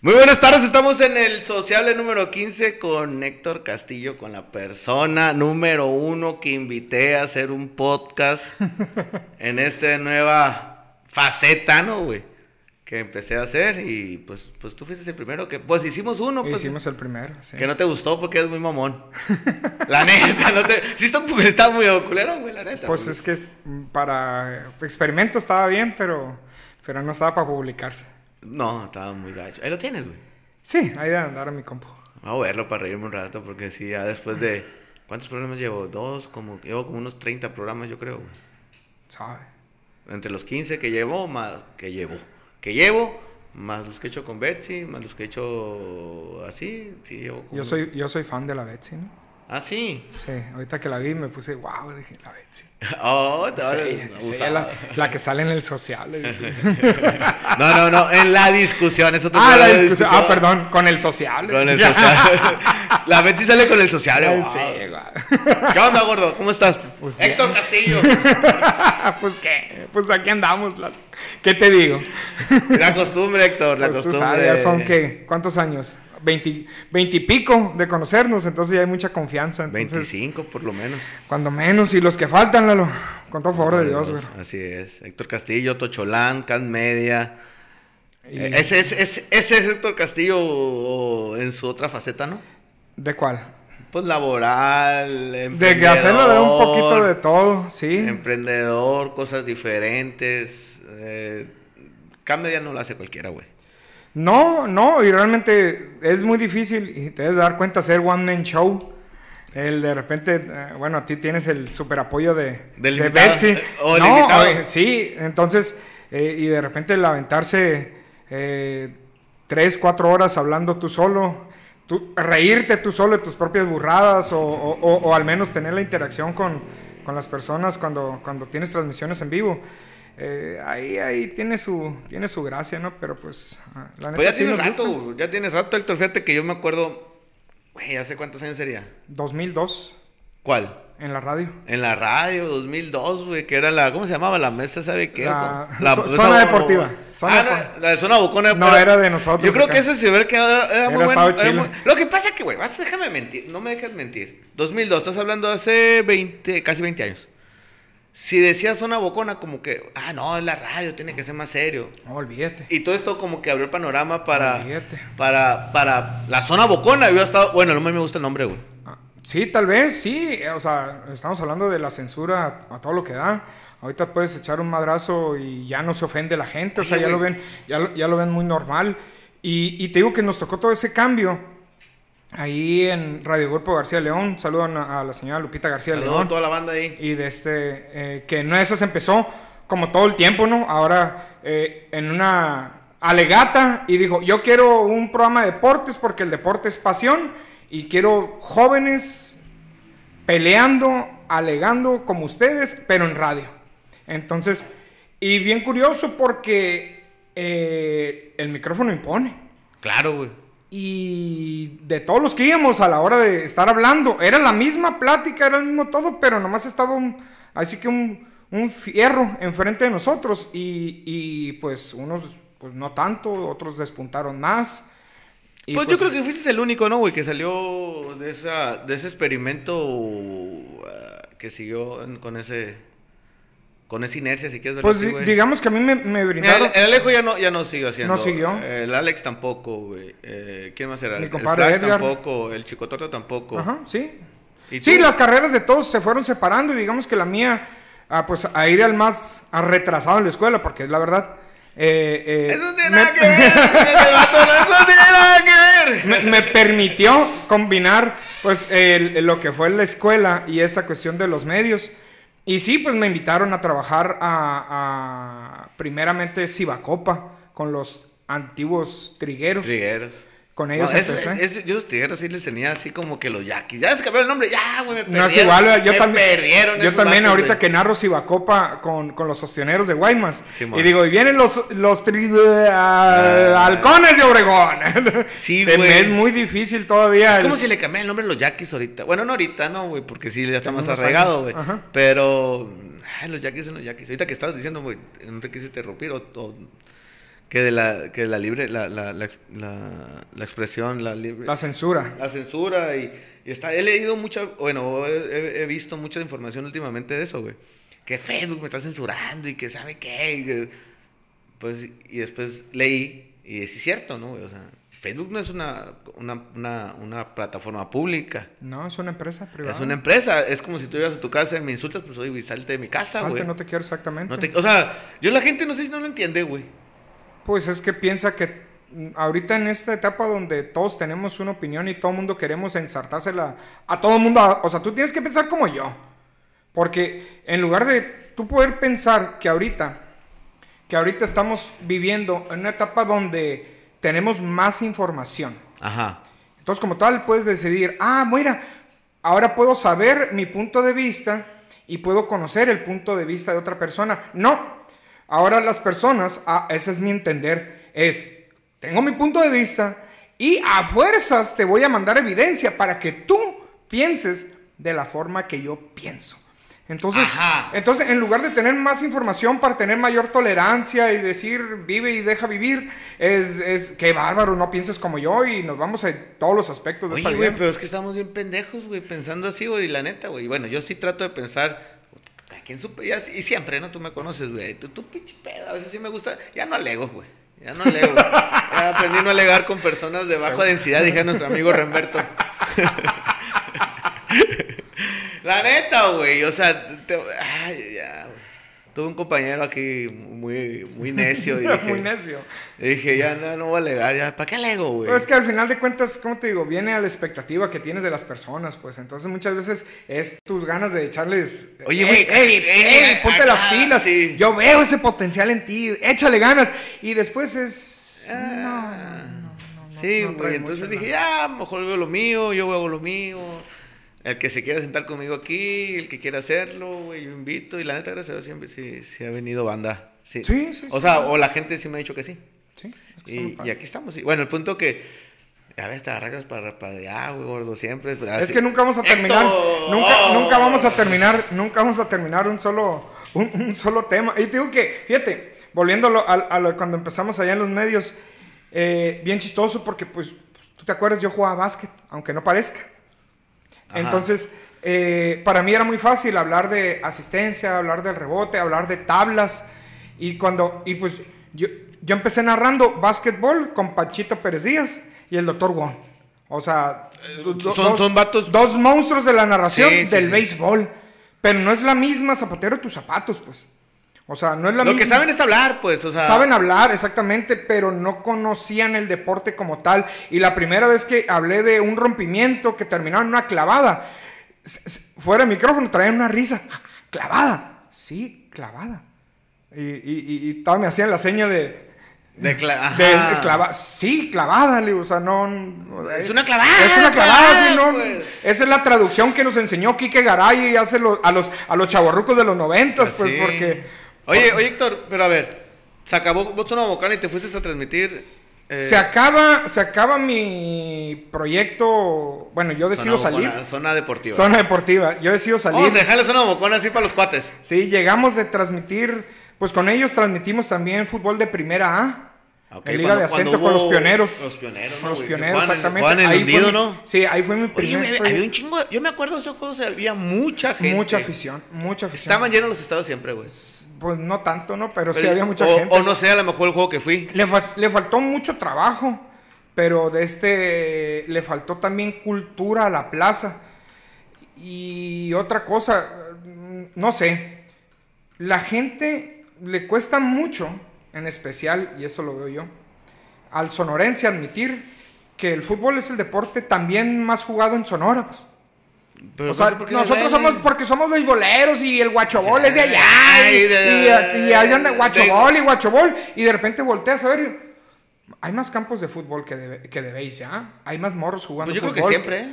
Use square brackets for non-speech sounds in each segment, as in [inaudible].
Muy buenas tardes, estamos en el sociable número 15 con Héctor Castillo, con la persona número uno que invité a hacer un podcast [laughs] en esta nueva faceta, ¿no, güey? Que empecé a hacer y pues, pues tú fuiste el primero que, pues hicimos uno, pues. Hicimos el primero, sí. Que no te gustó porque eres muy mamón. [laughs] la neta, no te... Sí, está, está muy culero, güey, la neta. Pues güey. es que para experimento estaba bien, pero, pero no estaba para publicarse. No, estaba muy gacho. Ahí lo tienes, güey. Sí, ahí de andar a mi compo. Vamos a verlo para reírme un rato, porque sí, ya después de. ¿Cuántos programas llevo? Dos, como. Llevo como unos 30 programas, yo creo, güey. ¿Sabe? Entre los 15 que llevo, más. Que llevo. Que llevo, más los que he hecho con Betsy, más los que he hecho así. Sí, llevo como. Yo soy, yo soy fan de la Betsy, ¿no? Ah, sí. Sí, ahorita que la vi me puse, wow, dije, la Betsy. [laughs] Oh, te Sí, sí, la, la que sale en el social. [laughs] no, no, no, en la discusión, es otro Ah, la discusión. Ah, perdón, con el social. Con el social. [laughs] la Betsy sale con el social. Wow. sí, güey. ¿Qué onda, gordo? ¿Cómo estás? Pues bien. Héctor Castillo. pues qué, pues aquí andamos. la- ¿Qué te digo? La costumbre, Héctor, la Pues tú costumbre. sabes, ya son qué, ¿cuántos años? Veinti, veintipico de conocernos, entonces ya hay mucha confianza. Entonces, 25 por lo menos. Cuando menos, y los que faltan, Lalo, con todo favor de Dios, güey. Así es. Héctor Castillo, Tocholán, Can Media. Y- Eh, Ese es, ese, ese es Héctor Castillo en su otra faceta, ¿no? ¿De cuál? Pues laboral, De que hacerlo de un poquito de todo, sí. Emprendedor, cosas diferentes. Eh, Can Media no lo hace cualquiera, güey. No, no, y realmente es muy difícil, y te debes dar cuenta, hacer one man show. El de repente, eh, bueno, a ti tienes el super apoyo de, Del de invitado, Betsy. o el no, eh, sí, entonces, eh, y de repente el aventarse eh, tres, cuatro horas hablando tú solo, tú, reírte tú solo de tus propias burradas, o, o- o- o al menos tener la interacción con, con las personas cuando, cuando tienes transmisiones en vivo. Eh, ahí, ahí tiene su, tiene su gracia, ¿no? Pero pues, ah, la Pues ya sí tienes rato, gusta. ya tienes rato, Héctor. Fíjate que yo me acuerdo, güey, ¿hace cuántos años sería? 2002 ¿Cuál? en la radio. En la radio, 2002, güey, que era la, ¿cómo se llamaba? La mesa, ¿sabe qué? La- [laughs] La, zo- zona deportiva, zona ah, no, la de zona bocona. No, era de nosotros Yo creo acá. que ese se ve que era, era muy bueno. era muy- Lo que pasa es que, güey, déjame mentir, no me dejes mentir. 2002, estás hablando de hace 20, casi 20 años. Si decías zona bocona, como que, ah, no, es la radio, tiene que ser más serio. No, olvídate. Y todo esto como que abrió el panorama para, Olvídate. para, para la zona bocona. Yo estado, bueno, no me gusta el nombre, güey. Ah, Sí, tal vez, sí. eh, O sea, estamos hablando de la censura a, todo lo que da. Ahorita puedes echar un madrazo y ya no se ofende la gente. O sea, ya lo ven, ya lo, ya lo ven muy normal. Y, y te digo que nos tocó todo ese cambio. Ahí en Radio Grupo García León, saludan a, a la señora Lupita García Saludos León. a toda la banda ahí. Y de este, eh, que en esas empezó como todo el tiempo, ¿no? Ahora eh, en una alegata y dijo, yo quiero un programa de deportes porque el deporte es pasión y quiero jóvenes peleando, alegando como ustedes, pero en radio. Entonces, y bien curioso porque eh, el micrófono impone. Claro, güey. Y de todos los que íbamos a la hora de estar hablando, era la misma plática, era el mismo todo, pero nomás estaba un, así que un, un fierro enfrente de nosotros y, y, pues unos pues no tanto, otros despuntaron más. Y, Pues, yo creo que fuiste el único, ¿no, güey? Que salió de, esa, de ese experimento ah, que siguió en- con ese con esa inercia, si quieres verlo Pues así, güey. digamos que a mí me, me Mira, brindaron... el, el Alejo ya no, ya no siguió haciendo. No siguió. El Alex tampoco, güey. Eh, ¿Quién más era? Mi el compadre Flash Edgar. tampoco. El Chicotorta tampoco. Ajá, sí. ¿Y Sí, las carreras de todos se fueron separando y digamos que la mía, ah, pues a ir al más a retrasado en la escuela, porque es la verdad... eh, eh, Eso tiene me- nada que ver. [laughs] el eso tiene nada que ver. me, me permitió combinar pues el- lo que fue la escuela y esta cuestión de los medios. Y sí, pues me invitaron a trabajar a, a primeramente Cibacopa con los antiguos trigueros. Trigueros. Con ellos No, yo los trigueros sí les tenía así como que los yaquis. Ya se cambió el nombre, ya, güey, me perdieron. No es igual, yo me también. perdieron yo también vatos, ahorita que narro Cibacopa con, con los ostioneros de Guaymas. Sí, y digo, y vienen los, los tri- ah, halcones de Obregón. [laughs] Sí, Se güey. me es muy difícil todavía. Es el- como si le cambian el nombre a los yaquis ahorita. Bueno, no ahorita, no, güey, porque sí, ya está más arraigado, güey. ajá. Pero, ay, los yaquis son los yaquis. Ahorita que estabas diciendo, güey, no te quise interrumpir o, o que de la, que de la libre, la, la, la, la- expresión, la libre... La censura. la censura y, y está, he leído mucha, bueno, he, he- he visto mucha información últimamente de eso, güey. Que Facebook me está censurando y que sabe qué. y que- pues, y después leí y es cierto, ¿no? O sea, Facebook no es una, una, una, una plataforma pública. No, es una empresa privada. Es una empresa. Es como si tú ibas a tu casa y me insultas, pues oye, güey, salte de mi casa, Salte, güey. no te quiero exactamente. No te- o sea, yo la gente no sé si no lo entiende, güey. Pues es que piensa que ahorita en esta etapa donde todos tenemos una opinión y todo el mundo queremos ensartársela a todo el mundo, o sea, tú tienes que pensar como yo. Porque en lugar de tú poder pensar que ahorita, que ahorita estamos viviendo en una etapa donde tenemos más información. Ajá. Entonces, como tal, puedes decidir, ah, mira, ahora puedo saber mi punto de vista y puedo conocer el punto de vista de otra persona. No, ahora las personas, ah, ese es mi entender, es, tengo mi punto de vista y a fuerzas te voy a mandar evidencia para que tú pienses de la forma que yo pienso. Entonces, Ajá. entonces, en lugar de tener más información para tener mayor tolerancia y decir vive y deja vivir, es, es que bárbaro, no pienses como yo y nos vamos a todos los aspectos de Oye, esta vida. pero es que estamos bien pendejos, güey, pensando así, güey, y la neta, güey. Bueno, yo sí trato de pensar, aquí en su ya- y siempre, ¿no? Tú me conoces, güey, tú, tú pinche pedo, a veces sí me gusta, ya no alego, güey. Ya no alego. Ya aprendí a no alegar con personas de baja densidad, dije a nuestro amigo Remberto. [laughs] La neta, güey, o sea, te- ay, ya, güey. Tuve un compañero aquí muy, muy necio y [laughs] dije, Muy necio. y dije, ya no, no voy a alegar, ya, ¿para qué alego, güey? Pero es que al final de cuentas, como te digo, viene a la expectativa que tienes de las personas, pues entonces muchas veces es tus ganas de echarles. Oye, "Ey, güey, ey, ey, ponte acá, las pilas. sí. Yo veo ese potencial en ti, échale ganas. Y después es. Ah, no, no, no, sí, güey. entonces dije, ya, mejor veo lo mío, yo hago lo mío. El que se quiera sentar conmigo aquí, el que quiera hacerlo, güey, yo invito. Y la neta, gracias a Dios, siempre sí, sí ha venido banda. Sí, Sí, sí, O sí. sea, o la gente sí me ha dicho que sí. Sí, es que Y, y aquí estamos. Bueno, el punto que. A ver, te arrancas para, para allá, güey, gordo, siempre. pero Es que nunca vamos a terminar, nunca, nunca vamos a terminar, nunca vamos a terminar un solo, un, un solo tema. Y te digo que, fíjate, volviéndolo a, a lo- cuando empezamos allá en los medios, eh, bien chistoso porque, pues, pues, tú te acuerdas, yo jugaba básquet, aunque no parezca. Ajá. Entonces, eh, para mí era muy fácil hablar de asistencia, hablar del rebote, hablar de tablas. Y cuando, y pues yo, yo empecé narrando básquetbol con Panchito Pérez Díaz y el doctor Wong. O sea, do- Eh, son- son vatos- Dos monstruos de la narración Sí, del sí. béisbol. Pero no es la misma zapatero tus zapatos, pues. O sea, no es la Lo misma. que saben es hablar, pues, o sea. Saben hablar, exactamente, pero no conocían el deporte como tal. Y la primera vez que hablé de un rompimiento que terminaba en una clavada, fuera de micrófono traían una risa. ¿Clavada? Sí, clavada. Y, y, y, y me hacían la seña de... De cla- de- clava- sí, clavada, le digo, o sea, no... no- Es una clavada, Es una clavada, sí, no. pues. Esa es la traducción que nos enseñó Quique Garay y hace lo- a los, a los chavorrucos de los noventas, pues, Sí. porque... Oye, oye, Héctor, pero a ver. Se acabó Zona Bocana y te fuiste a transmitir. eh, Se acaba, se acaba mi proyecto. Bueno, yo decido zona salir. Bocona, zona deportiva. Zona deportiva. Yo decido salir. Vamos a dejarle zona bocona así para los cuates. Sí, llegamos de transmitir. Pues con ellos transmitimos también fútbol de primera A. Ok, en Liga de cuando- Ascenso con los pioneros. Los pioneros, Con ¿no, los pioneros, exactamente. en Ahí hundido, fue mi- ¿no? Sí, ahí fue mi primer había un chingo. Yo me acuerdo de esos juegos, había mucha gente. Mucha afición, mucha afición. Estaban llenos los estados siempre, güey. Pues no tanto, ¿no? Pero, sí había mucha o, gente. O no sé, a lo mejor el juego que fui. Le, fa- le faltó mucho trabajo, pero de este le faltó también cultura a la plaza. Y otra cosa, mm, no sé, la gente le cuesta mucho, en especial, y eso lo veo yo, al sonorense admitir que el fútbol es el deporte también más jugado en Sonora, pues. Pero o sea, nosotros somos porque somos beisboleros y el guachobol es de allá Ay, y, de- y aquí- y ahí anda de- guachobol y guachobol y de repente volteas a ver hay más campos de fútbol que de, que de béis, ¿ya? Hay más morros jugando Pues yo creo que fútbol. siempre, ¿eh?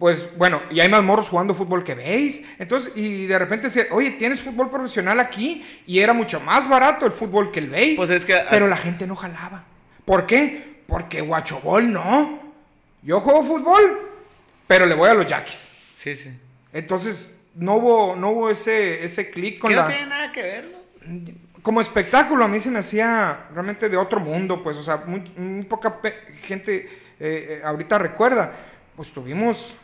Pues bueno, y hay más morros jugando fútbol que veis. Entonces, y de repente, se- oye, tienes fútbol profesional aquí y era mucho más barato el fútbol que el veis. Pues es que Pero la gente no jalaba. ¿Por qué? Porque guachobol no. Yo juego fútbol, pero le voy a los yaquis. Sí, sí. Entonces, no hubo, no hubo ese, ese clic con Que la... no tiene nada que ver, ¿no? como espectáculo a mí se me hacía realmente de otro mundo, pues, o sea, muy, muy poca gente eh, eh, ahorita recuerda, pues tuvimos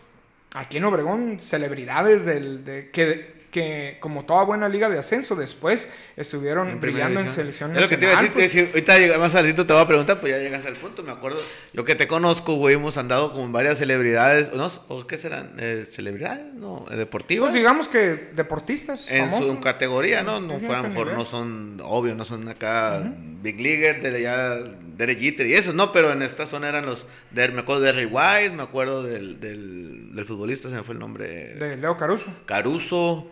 aquí en Obregón celebridades del, de, que que como toda buena liga de ascenso después estuvieron brillando en selección es lo que te iba a decir, pues. ahorita más al te voy a preguntar, pues ya llegas al punto, me acuerdo, yo que te conozco, güey, hemos andado con varias celebridades, ¿no? ¿o qué serán? Eh, ¿Celebridades? ¿No? ¿Deportivas? Pues digamos que deportistas En su categoría, ¿no? No a lo mejor no son, obvio, no son acá Big Leaguer, de ya Derek Jeter y eso, no, pero en esta zona eran los, de, me acuerdo de Derry White, me acuerdo del, del, del futbolista, se me fue el nombre. De Leo Caruso. Caruso.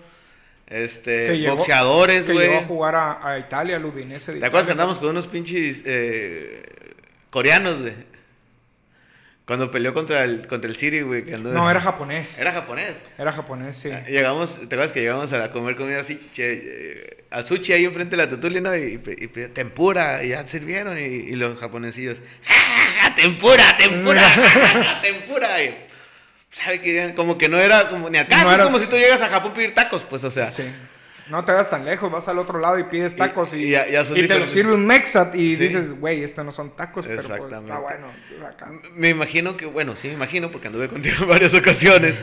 Este, boxeadores, güey. Que llegó a jugar a, Italia, al Udinese. ¿Te acuerdas que andamos con unos pinches eh, coreanos, güey? Cuando peleó contra el, contra el City, güey. No, era japonés. Era japonés. Era japonés, sí. Ah, llegamos, ¿te acuerdas que llegamos a comer comida así? Che, al sushi ahí enfrente de la tutuli, ¿no? Y, y, tempura, y ya sirvieron, y, los japonesillos, ¡Ja, tempura, tempura, [laughs] tempura! ¿Sabe que Como que no era como ni acá, es como si tú llegas a Japón a pedir tacos, pues, o sea. Sí. No te vas tan lejos, vas al otro lado y pides tacos y, te lo sirve un Mexat y dices, güey, estos no son tacos, pero pues, está bueno. Me imagino que, bueno, sí me imagino porque anduve contigo en varias ocasiones.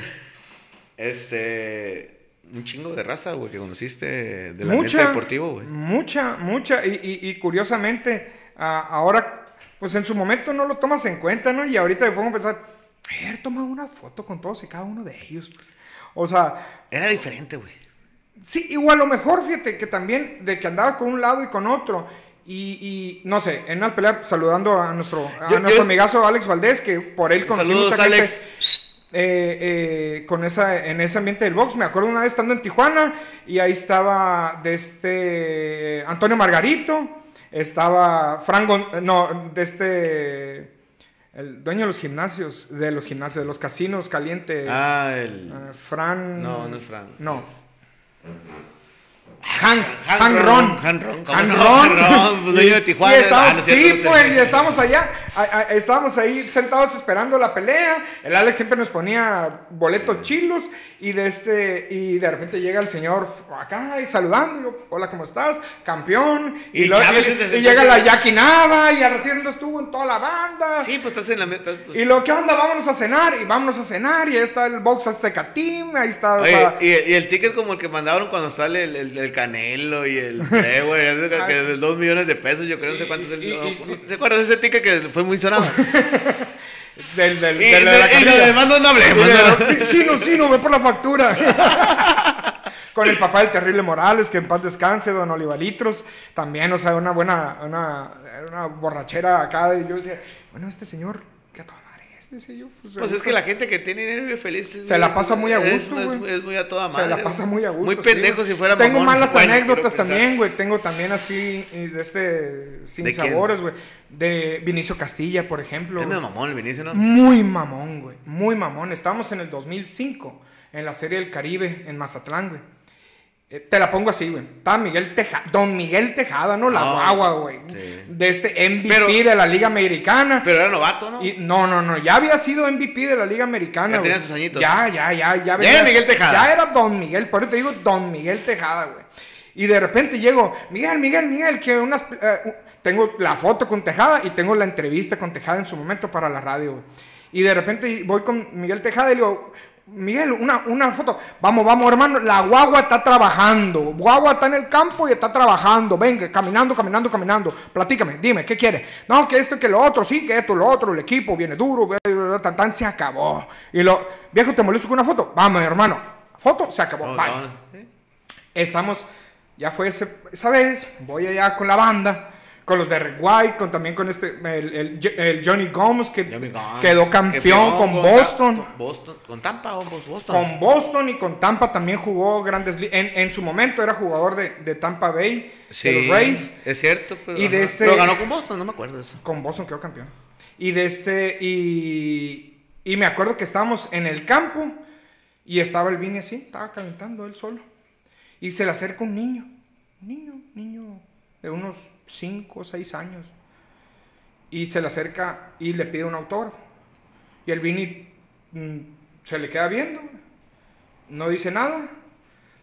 Este, un chingo de raza, güey, que conociste del mucha, deportivo, güey. Mucha, mucha, y, curiosamente, ahora, pues en su momento no lo tomas en cuenta, ¿no? Y ahorita me pongo a pensar, haber tomado una foto con todos y cada uno de ellos. Pues. O sea. Era diferente, güey. Sí, igual lo mejor, fíjate, que también de que andaba con un lado y con otro. Y, no sé, en una pelea saludando a nuestro, a nuestro amigazo Alex Valdés, que por él conocí Saludos, Alex. Eh, eh, con esa, en ese ambiente del box. Me acuerdo una vez estando en Tijuana y ahí estaba de este Antonio Margarito, estaba Frank, no, de este el dueño de los gimnasios, de los gimnasios, de los casinos caliente. Ah, el. Uh, Fran. No, no es Fran. No. Mm-hmm. Hank, Hank, Ron. Hank Ron. Hank Ron. Pues, dueño de Tijuana. Ah, sí, pues, y estábamos allá. Estábamos ahí sentados esperando la pelea. El Alex siempre nos ponía boletos chilos. Y de este, y de repente llega el señor acá y saludando. Y yo, hola, ¿cómo estás? Campeón. Y, llega la Jackie Nava. Y al estuvo en toda la banda. Sí, pues estás en la meta. Pues. Y lo que onda, vámonos a cenar. Y vámonos a cenar. Y ahí está el box Azteca Team. Ahí está. y, el ticket como el que mandaron cuando sale el, Canelo y el güey. que de dos millones de pesos, yo creo, no sé cuántos. ¿Se acuerdas de ese ticket que fue muy sonado? [laughs] Del, del, y, de, la y lo demás no hablemos. Sí, no, sí, no, ve por la factura. [laughs] Con el papá del terrible Morales, que en paz descanse, don Olivalitros. También, o sea, una buena, una, una borrachera acá. Y yo decía, bueno, este señor, Pues, pues es que la gente que tiene dinero vive feliz. Se la pasa muy a gusto, güey. Es, muy a toda madre. Se la pasa muy a gusto. Muy pendejo si fuera Tengo malas anécdotas también, güey. Tengo también así, de este, sin sabores, güey. De Vinicio Castilla, por ejemplo. Es muy mamón el Vinicio, ¿no? Muy mamón, güey. Muy mamón. Estábamos en el 2005, en la Serie del Caribe, en Mazatlán, güey. Eh, te la pongo así, güey. Estaba Miguel Tejada, Don Miguel Tejada, ¿no? La guagua, güey. De este MVP de la Liga Americana. Pero era novato, ¿no? Y, no, no, no. Ya había sido MVP de la Liga Americana. Ya tenía sus añitos. Ya, ya, ya. Ya, ya Miguel Tejada. Ya era Don Miguel. Por eso te digo Don Miguel Tejada, güey. Y de repente llego, Miguel, Miguel, Miguel, que unas. Eh, tengo la foto con Tejada y tengo la entrevista con Tejada en su momento para la radio, güey. Y de repente voy con Miguel Tejada y le digo, Miguel, una, una foto. Vamos, vamos, hermano. La guagua está trabajando. Guagua está en el campo y está trabajando. Venga, caminando, caminando, caminando. Platícame, dime, ¿qué quiere? No, que esto, que lo otro, sí, que esto, lo otro. El equipo viene duro. Tan, tan, se acabó. Y lo, viejo, ¿te molesto con una foto? Vamos, hermano. Foto, se acabó. Bye. Estamos, ya fue esa vez. Voy allá con la banda con los de Red White, con, también con este, el, el, Johnny Gomes, que quedó campeón con, Boston. Boston. ¿Con Tampa o Boston? Con Boston y con Tampa también jugó grandes en, en su momento era jugador de, de Tampa Bay, de los Rays. Es cierto, pero, y de este, pero ganó con Boston, no me acuerdo de eso. Con Boston quedó campeón. Y de este, y, y me acuerdo que estábamos en el campo y estaba el Vini así, estaba calentando él solo. Y se le acerca un niño, un niño, niño de unos 5 o 6 años. Y se le acerca y le pide un autógrafo. Y el Vini mm, se le queda viendo, no dice nada,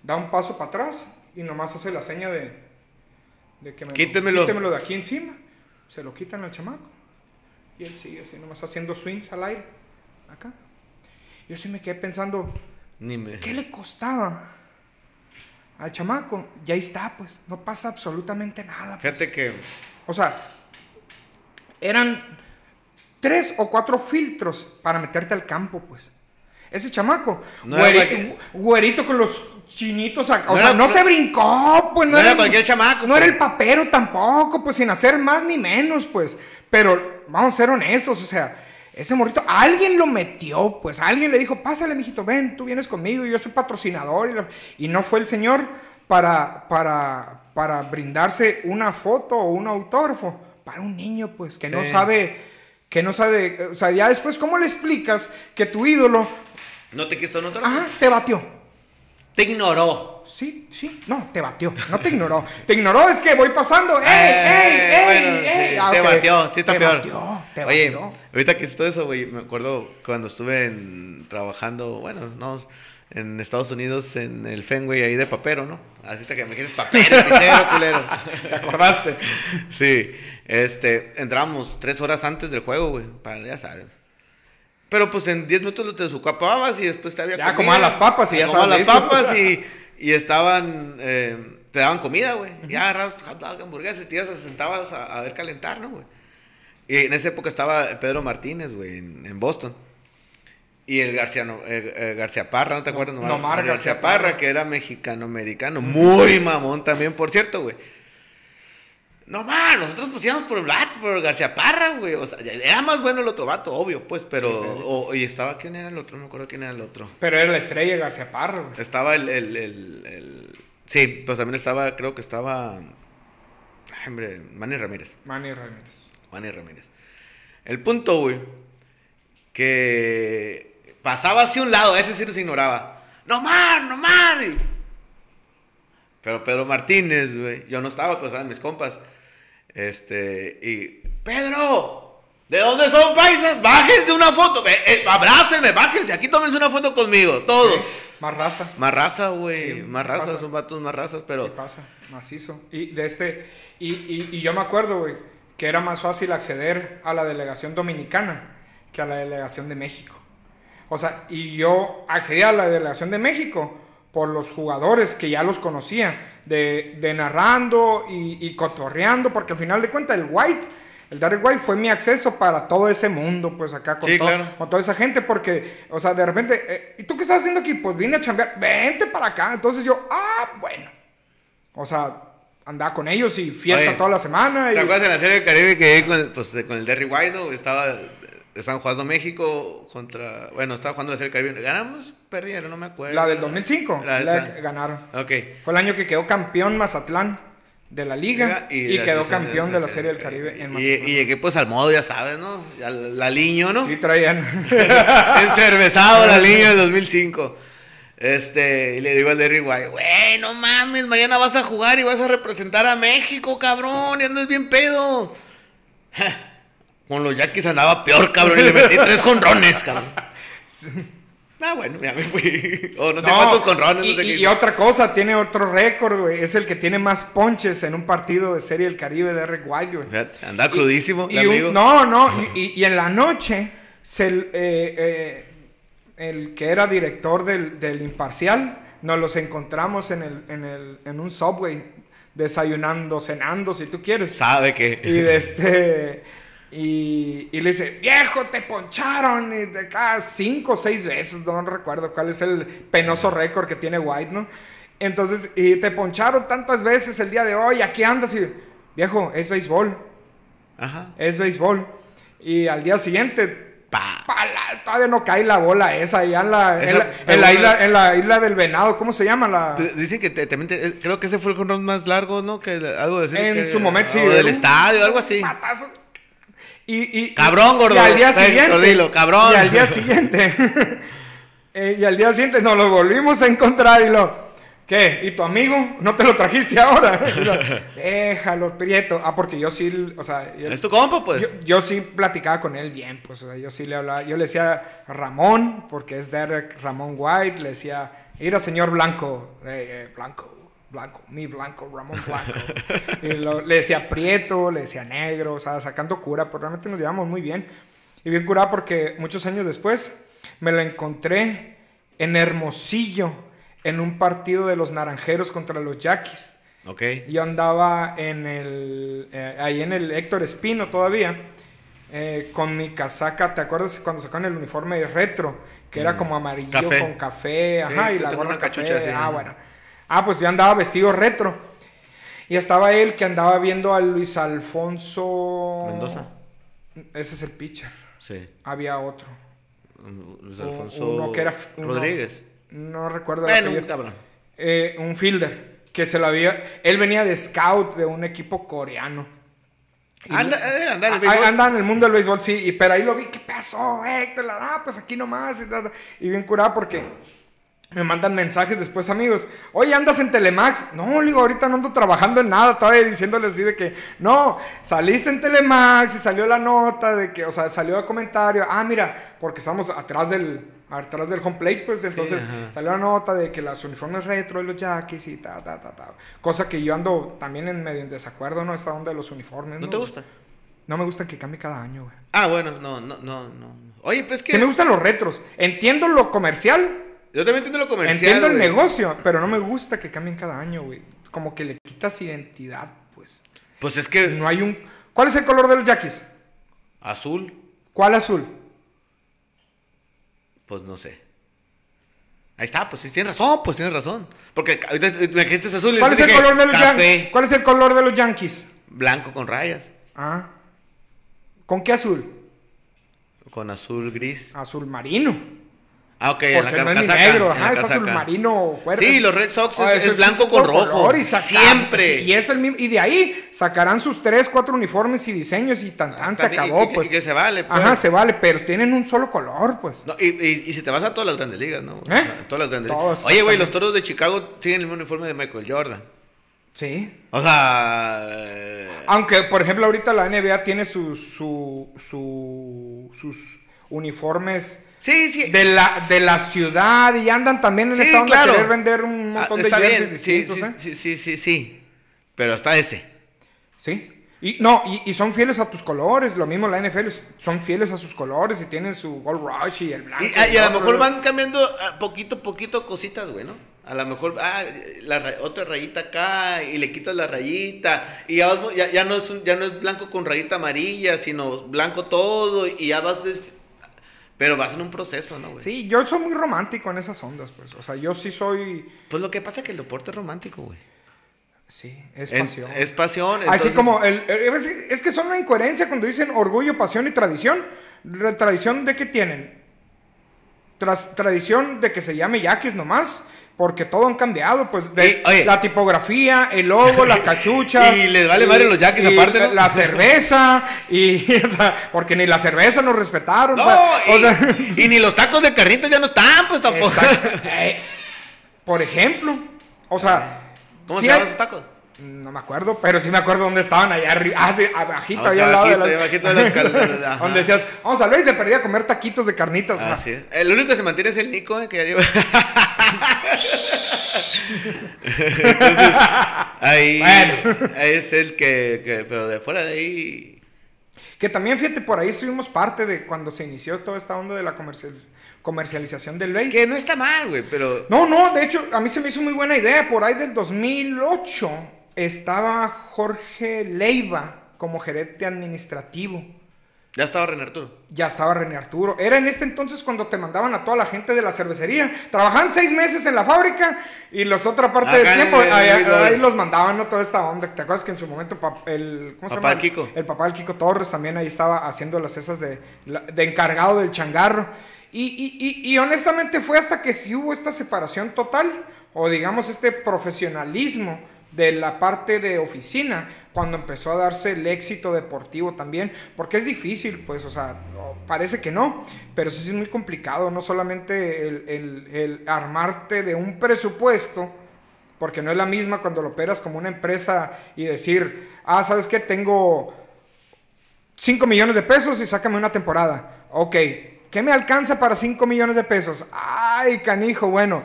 da un paso para atrás y nomás hace la seña de, De que me Quítemelo. quítemelo de aquí encima. Se lo quitan al chamaco. Y él sigue así, nomás haciendo swings al aire. Acá. Yo sí me quedé pensando, Ni me... ¿qué le costaba al chamaco? Y ahí está, pues. No pasa absolutamente nada. pues. Fíjate que... O sea, eran tres o cuatro filtros para meterte al campo, pues. Ese chamaco, No güerito con los chinitos, acá, o No sea, no se brincó, pues. no era cualquier chamaco, No era pues. el papero tampoco, pues, sin hacer más ni menos, pues. Pero vamos a ser honestos, o sea, ese morrito, alguien lo metió, pues. Alguien le dijo, pásale, mijito, ven, tú vienes conmigo, yo soy patrocinador. Y, lo- y no fue el señor para, para, para brindarse una foto o un autógrafo para un niño, pues, que no sabe, que no sabe, o sea, ya después, ¿cómo le explicas que tu ídolo, No te quiso notar. ajá, te batió? Te ignoró. Sí, sí, no, te batió, no te ignoró. [laughs] te ignoró, es que voy pasando, ¡ey, Eh, ey, ey! bueno, ey! sí, Ah, te batió, sí está te peor. Batió, te Oye, batió. ahorita que es todo eso, güey, me acuerdo cuando estuve en- trabajando, bueno, no, en Estados Unidos, en el Fenway ahí de papero, ¿no? Así que me quieres papero, [laughs] pisero, culero. ¿Te acordaste? Sí, este, entramos tres horas antes del juego, güey, para, ya sabes. Pero pues en 10 minutos te desocupabas y después te había Ya acomodaban las papas y ya las estaban listos. papas y, [laughs] y estaban, eh, te daban comida, güey. Ya agarrabas tu hamburguesas y te ibas, sentabas a, a ver calentar, ¿no, güey? Y en esa época estaba Pedro Martínez, güey, en, en Boston. Y el García, no- eh, eh, García Parra, ¿no te acuerdas? Nomar Nomar García García Parra, Parra. que era mexicano-americano. Muy mamón también, por cierto, güey. No, man, nosotros pusimos por el vato, por García Parra, güey. O sea, era más bueno el otro vato, obvio, pues, pero. Sí, pero- o- y estaba, ¿quién era el otro? No me acuerdo quién era el otro. Pero era la estrella García Parra, güey. Estaba el, el, el, el- Sí, pues también estaba, creo que estaba. ay, hombre, Manny Ramírez. Manny Ramírez. Manny Ramírez. El punto, güey, que pasaba hacia un lado, ese sí nos ignoraba. No más, no más. Y- Pero Pedro Martínez, güey, yo no estaba, pues estaban mis compas. Este, y Pedro, ¿de dónde son paisas? Bájense una foto, eh, eh, abrácenme, bájense, aquí tómense una foto conmigo, todos. Más raza. Más raza, güey, Sí, más raza, pasa. son vatos más razas, pero... Sí pasa, macizo. Y de este, y, y- y yo me acuerdo, güey, que era más fácil acceder a la delegación dominicana que a la delegación de México. O sea, y yo accedí a la delegación de México por los jugadores que ya los conocía, de, de narrando y, y cotorreando, porque al final de cuentas el White, el Derek White fue mi acceso para todo ese mundo, pues acá con, Sí, todo- claro. con toda esa gente, porque, o sea, de repente, eh, ¿y tú qué estás haciendo aquí? Pues vine a chambear, vente para acá. Entonces yo, ah, bueno. O sea, andaba con ellos y fiesta Oye, toda la semana. Y, ¿Te acuerdas en la serie del Caribe que con, pues, con el Derry White, ¿no? Estaba, estaban jugando México contra, bueno, estaba jugando la serie Caribe. ¿Ganamos? Perdieron, no me acuerdo. la del 2005, La la, que ganaron. Ok. Fue el año que quedó campeón Mazatlán de la liga y, la quedó campeón de la Serie del Caribe en Y, Mazatlán. y equipos al modo, ya sabes, ¿no? La Liño, ¿no? Sí, traían. [laughs] Encervezado la Liño [laughs] del 2005. Este, y le digo al Derry White, güey, no mames, mañana vas a jugar y vas a representar a México, cabrón, y andas bien pedo. [laughs] Con los Yaquis andaba peor, cabrón, y le metí tres conrones, cabrón. [laughs] Ah, bueno, ya me fui. O no sé cuántos conrones, y, no sé y- qué y otra cosa, tiene otro récord, güey. Es el que tiene más ponches en un partido de Serie del Caribe de Eric White, güey. Andaba crudísimo, Y el un- amigo. no, no, y, en la noche, se, eh, eh, el que era director del, del Imparcial, nos los encontramos en, el, en, el, en un subway, desayunando, cenando, si tú quieres. Sabe que. Y de este. [laughs] Y, y le dice, viejo, te poncharon. Y de cada cinco o seis veces, no recuerdo cuál es el penoso récord que tiene White, ¿no? Entonces, y te poncharon tantas veces el día de hoy, aquí andas y, viejo, es béisbol, Ajá. es béisbol. Y al día siguiente, Pa. todavía no cae la bola esa, ya en la, en la, en la pero- isla, en la isla del venado, ¿cómo se llama? La, Pues, Dicen que te- eh, creo que ese fue el jonrón más largo, ¿no? Que algo de decir En que- su momento, sí. o del un estadio, algo así. Patazo. Y, y, Cabrón, gordo. Y al día Ven, siguiente. gordilo, cabrón. Y al día siguiente. [laughs] eh, y al día siguiente nos lo volvimos a encontrar y lo. ¿Qué? ¿Y tu amigo? ¿No te lo trajiste ahora? [laughs] Lo, Déjalo, Prieto. Ah, porque yo sí. O sea, yo, Es tu compa, pues. yo, yo sí platicaba con él bien, pues. O sea, yo sí le hablaba. Yo le decía Ramón, porque es Derek Ramón White. Le decía, mira, señor Blanco. eh, eh, Blanco. Blanco, mi Blanco, Ramón Blanco. [laughs] y lo- le decía Prieto, le decía Negro, o sea, sacando cura, pero realmente nos llevamos muy bien. Y bien curado porque muchos años después me lo encontré en Hermosillo, en un partido de los Naranjeros contra los Yaquis. Ok. Yo andaba en el, eh, ahí en el Héctor Espino todavía, eh, con mi casaca, ¿te acuerdas cuando sacaron el uniforme retro? Que era como amarillo Mm. Café. con café, Sí, ajá, y la gorra café. cachucha así, ah, bueno. Ah, pues yo andaba vestido retro. Y estaba él que andaba viendo a Luis Alfonso... Mendoza. Ese es el pitcher. Sí. Había otro. Luis U- Alfonso uno que era uno- Rodríguez. No recuerdo Bueno, un cabrón. Eh, un fielder que se lo había. Él venía de scout de un equipo coreano. Anda, eh, anda en el Ah, béisbol. anda en el mundo del béisbol, sí. Y, pero ahí lo vi, ¿qué pasó, Héctor? Ah, pues aquí nomás. Y, y bien curado porque me mandan mensajes después, amigos. Oye, ¿andas en Telemax? No, digo, ahorita no ando trabajando en nada. Todavía diciéndoles así de que, no, saliste en Telemax y salió la nota de que, o sea, salió el comentario. Ah, mira, porque estamos atrás del, atrás del home plate, pues entonces salió la nota de que los uniformes retro de los Jackies y ta, ta, ta, ta. Cosa que yo ando también en medio en desacuerdo, ¿no? Esta onda de los uniformes. ¿No te gusta? No me gusta que cambie cada año, güey. Ah, bueno, no, no, no, no. Oye, pues que. Sí me gustan los retros. Entiendo lo comercial, Yo también entiendo lo comercial. entiendo el güey. negocio, pero no me gusta que cambien cada año, güey. Como que le quitas identidad, pues. Pues es que. No hay un... ¿Cuál es el color de los Jackies? Azul, ¿Cuál azul? pues no sé. Ahí está, pues sí, tienes razón, pues tienes razón. Porque ahorita me dijiste azul y ¿Cuál es el color de los Café, Yankees? ¿Cuál es el color de los Yankees? blanco con rayas. Ah. ¿Con qué azul? Con azul gris. Azul marino. Ah, ok, en la no es casaca, negro, en la ajá, es azul marino fuerte. Sí, los Red Sox Ah, es, es blanco su con color rojo. y saca- Siempre. Y es el mismo, y de ahí sacarán sus tres, cuatro uniformes y diseños y tan, tan se acabó, y pues. y que se vale, pues. Ajá, se vale, pero tienen un solo color, pues. No, y, y, y si te vas a todas las grandes ligas, ¿no? O ¿Eh? sea, todas las grandes Todos, ligas. Oye, güey, los toros de Chicago tienen el mismo uniforme de Michael Jordan. Sí. O sea. eh, Aunque, por ejemplo, ahorita la NBA tiene sus, su, su- sus uniformes Sí, sí. de la, de la ciudad y andan también en Sí, esta onda claro. de querer vender un Ah, montón de está bien. Sí, distintos, sí, ¿eh? sí, sí, sí, sí. Pero está ese. Sí. Y no, y, y son fieles a tus colores, lo mismo la NFL, son fieles a sus colores y tienen su Gold Rush y el blanco. Y, ah, y a lo mejor van cambiando ah, poquito, poquito cositas, güey, ¿no? A lo mejor, ah, la otra rayita acá y le quitas la rayita y ya, vas ya, ya no es un- ya no es blanco con rayita amarilla, sino blanco todo y ya vas... des- Pero vas en un proceso, ¿no, güey? Sí, yo soy muy romántico en esas ondas, pues. O sea, yo sí soy. Pues lo que pasa es que el deporte es romántico, güey. Sí, es En- pasión. Es pasión. Así como el, el- es, es que son una incoherencia cuando dicen orgullo, pasión y tradición. ¿Tradición de qué tienen? Tras, tradición de que se llame Yaquis nomás, porque todo han cambiado, pues de Y, oye. la tipografía, el logo, la cachucha. [laughs] Y les vale madre los Yaquis aparte, ¿no? La cerveza, y, [laughs] o sea, porque ni la cerveza nos respetaron. No, o sea, y, o sea, y ni los tacos de carnitas ya no están, pues tampoco. exacto. Eh, por ejemplo, o sea, ¿Cómo se llaman esos tacos? No me acuerdo, pero sí me acuerdo dónde estaban allá arriba. Ah, sí, abajito, allá al lado de las... abajito de [laughs] las ajá. Donde decías, vamos a ver y te perdí a comer taquitos de carnitas. Así es. El único que se mantiene es el Nico, eh, que ya lleva. [laughs] Entonces, ahí, Bueno. ahí es el que, que- Pero de fuera de ahí. Que también, fíjate, por ahí estuvimos parte de cuando se inició toda esta onda de la comercializ- comercialización del base. Que no está mal, güey, pero. No, no, de hecho, a mí se me hizo muy buena idea. Por ahí del 2008 estaba Jorge Leiva como gerente administrativo. Ya estaba René Arturo. Ya estaba René Arturo. Era en este entonces cuando te mandaban a toda la gente de la cervecería. Trabajaban seis meses en la fábrica y los otra parte del Acá en tiempo el- ahí, el- ahí los mandaban, ¿no? Toda esta onda. ¿Te acuerdas que en su momento el, ¿cómo se Papá llama? del Kiko. El papá del Kiko Torres también ahí estaba haciendo las esas de, de encargado del changarro. Y, y- y- y honestamente fue hasta que sí hubo esta separación total o digamos este profesionalismo de la parte de oficina, cuando empezó a darse el éxito deportivo también, porque es difícil, pues, o sea, parece que no, pero sí es muy complicado, no solamente el, el- el armarte de un presupuesto, porque no es la misma cuando lo operas como una empresa y decir, ah, ¿sabes qué? Tengo 5 millones de pesos y sácame una temporada. Ok, ¿qué me alcanza para 5 millones de pesos? Ay, canijo, bueno.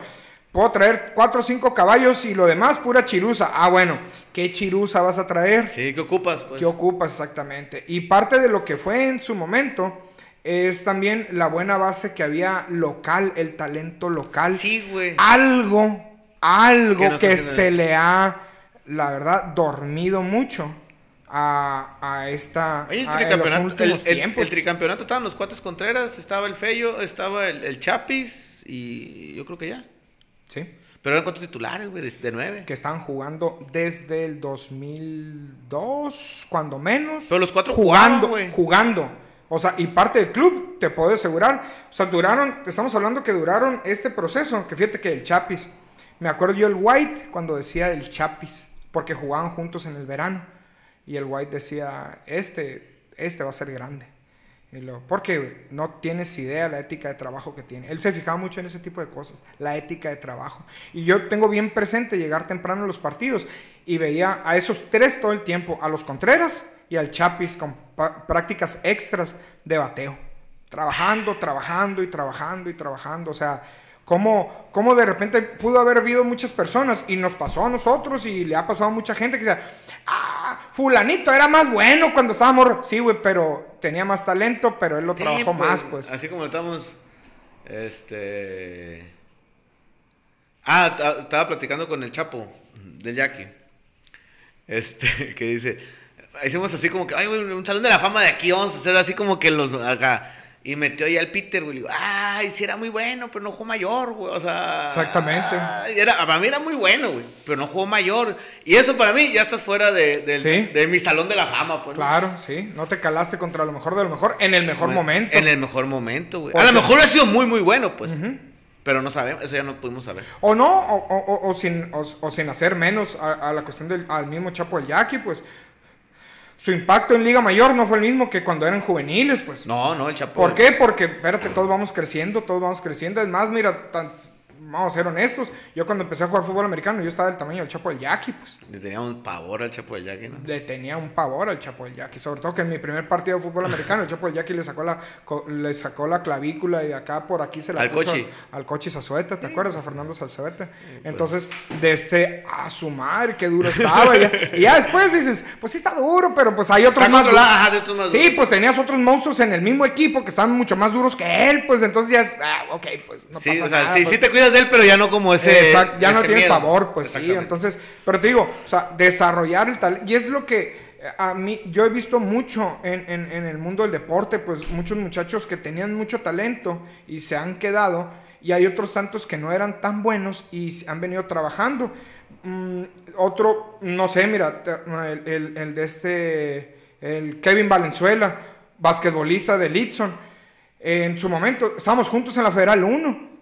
Puedo traer cuatro o cinco caballos y lo demás pura chiruza. Ah, bueno, ¿qué chiruza vas a traer? Sí, ¿qué ocupas? Pues? ¿Qué ocupas exactamente? Y parte de lo que fue en su momento es también la buena base que había local, el talento local. Sí, güey. Algo, algo Que no se le ha, la verdad, dormido mucho a, a esta... Oye, el a- tricampeonato, el, el- tiempos. el tricampeonato estaban los cuates Contreras, estaba el Fello, estaba el Chapis y yo creo que ya. Sí. Pero eran cuatro titulares, güey, de, de nueve. que estaban jugando desde el 2002, cuando menos. Pero los cuatro jugando, güey. jugando. O sea, y parte del club, te puedo asegurar. O sea, duraron, estamos hablando que duraron este proceso, que fíjate que el Chapis. Me acuerdo yo el White cuando decía el Chapis, porque jugaban juntos en el verano. Y el White decía, este, este va a ser grande. Porque no tienes idea la ética de trabajo que tiene. Él se fijaba mucho en ese tipo de cosas, la ética de trabajo. Y yo tengo bien presente llegar temprano a los partidos y veía a esos tres todo el tiempo, a los Contreras y al Chapis con prácticas extras de bateo. Trabajando, trabajando y trabajando y trabajando. O sea, cómo, cómo de repente pudo haber habido muchas personas y nos pasó a nosotros y le ha pasado a mucha gente que dice, ah, fulanito era más bueno cuando estábamos... Sí, güey, pero tenía más talento, pero él lo Sí, trabajó más, pues. Así como estamos, este... Ah, ta- estaba platicando con el Chapo, del Jackie. Este, [laughs] que dice, hicimos así como que, ay, güey, un salón de la fama de aquí, vamos a hacer así como que los, acá. Y metió ahí al Peter, güey, le digo, ay, sí era muy bueno, pero no jugó mayor, güey, o sea... Exactamente. ay, Era, para mí era muy bueno, güey, pero no jugó mayor. Y eso para mí ya estás fuera de, Sí. de mi salón de la fama, pues. Claro, sí. No te calaste contra lo mejor de lo mejor en el mejor Bueno, momento. En el mejor momento, güey. A lo mejor ha sido muy, muy bueno, pues. Pero no sabemos, eso ya no pudimos saber. O no, o, o- o- sin, o, sin hacer menos a, a la cuestión del al mismo Chapo del Jackie, pues. Su impacto en Liga Mayor no fue el mismo que cuando eran juveniles, pues. No, no, el Chapo. ¿Por qué? Porque, espérate, todos vamos creciendo, todos vamos creciendo. Es más, mira, tan- vamos a ser honestos. Yo cuando empecé a jugar fútbol americano, yo estaba del tamaño del Chapo del Jackie, pues. Le tenía un pavor al Chapo del Jackie, ¿no? Le tenía un pavor al Chapo del Jackie. Sobre todo que en mi primer partido de fútbol americano, el Chapo del Jackie le sacó la, le sacó la clavícula y acá por aquí se la Al puso Cochi. Al Cochi Zazueta, ¿te acuerdas? A Fernando Zazueta. Entonces, desde a su madre, qué duro estaba. y, ya, y ya después dices, pues sí está duro, pero pues hay otros Está más ajá, de otros más Sí, duros. pues tenías otros monstruos en el mismo equipo que estaban mucho más duros que él, pues entonces ya es, ah, ok, pues no sí, pasa o sea, nada. sí, pues. sí te cuidas de él, pero ya no como ese. Exacto, ya no tienes pavor, pues sí. Entonces, pero te digo, o sea, desarrollar el talento. Y es lo que eh, a mí, yo he visto mucho en, en- en el mundo del deporte, pues muchos muchachos que tenían mucho talento y se han quedado, y hay otros tantos que no eran tan buenos y han venido trabajando. Mm, otro, no sé, mira, te- el, el- el de este, el Kevin Valenzuela, basquetbolista de Litson. En su momento, estábamos juntos en la Federal 1.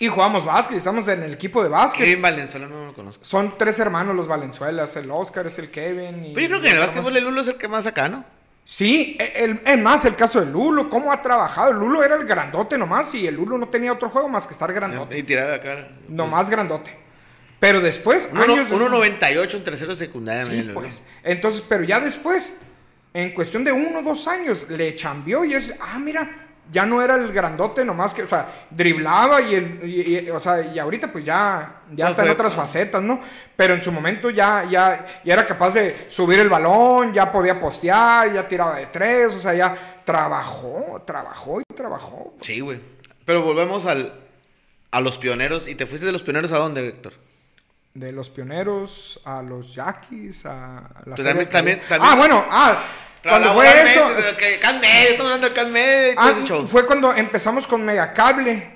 Y jugamos básquet, estamos en el equipo de básquet. Kevin Valenzuela no lo conozco. Son tres hermanos los Valenzuelas, el Oscar es el Kevin. Y Pero yo creo que en el básquetbol el Lulo es el que más acá, ¿no? Sí, e, el, es más el caso de Lulo, cómo ha trabajado. El Lulo era el grandote nomás y el Lulo no tenía otro juego más que estar grandote. Y tirar acá. Nomás grandote. Pero después, Uno- años después- 1.98 en tercero de secundaria. Sí, pues. Entonces, pero ya después, en cuestión de uno o dos años, le chambió y es, ah, mira, ya no era el grandote nomás que, o sea, driblaba y, el, y- y- o sea, y ahorita pues ya, ya Ya está en otras facetas, ¿no? Pero en su momento ya, ya, ya era capaz de subir el balón, ya podía postear, ya tiraba de tres, o sea, ya trabajó, trabajó y trabajó. Sí, güey. Pero volvemos al, a los pioneros. ¿Y te fuiste de los pioneros a dónde, Héctor? De los pioneros a los yaquis, a la Pues serie también- que- también- también- Ah, bueno, ah, cuando fue eso... de que Can Media, estamos hablando de Can Media y todo Ah, fue cuando empezamos con Megacable.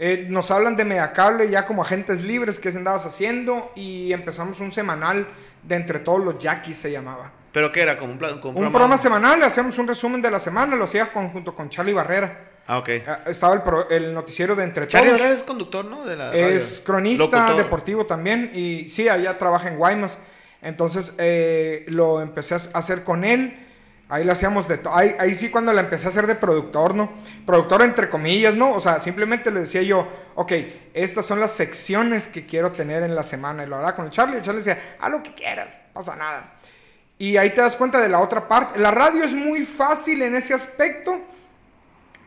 Eh, nos hablan de Megacable ya como agentes libres que andabas haciendo y empezamos un semanal de entre todos los yaquis se llamaba. ¿Pero qué era? ¿Como un, plan, como Un programa semanal, hacíamos un resumen de la semana, lo hacías con- junto con Charlie Barrera. Ah, ok. Eh, estaba el, pro- el noticiero de Entre Charlie Todos. Barrera es conductor, ¿no? De la Es cronista Locutor. deportivo también y sí, allá trabaja en Guaymas. Entonces eh, lo empecé a hacer con él. Ahí le hacíamos de todo. Ahí, ahí sí cuando la empecé a hacer de productor, ¿no? Productor entre comillas, ¿no? O sea, simplemente le decía yo, ok, estas son las secciones que quiero tener en la semana. Y lo hablaba con el Charlie el Charlie decía, haz lo que quieras, pasa nada. Y ahí te das cuenta de la otra parte. La radio es muy fácil en ese aspecto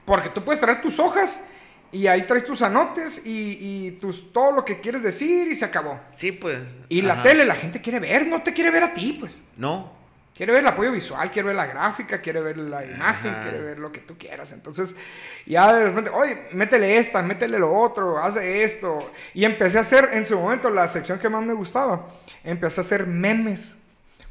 porque tú puedes traer tus hojas Y ahí traes tus anotes y, y tus, todo lo que quieres decir y se acabó. Sí, pues. Y la tele, la gente quiere ver, no te quiere ver a ti, pues. No. Quiere ver el apoyo visual, quiere ver la gráfica, quiere ver la imagen, Ajá. quiere ver lo que tú quieras. Entonces, ya de repente, oye, métele esta, métele lo otro, hace esto. Y empecé a hacer, en su momento, la sección que más me gustaba, empecé a hacer memes,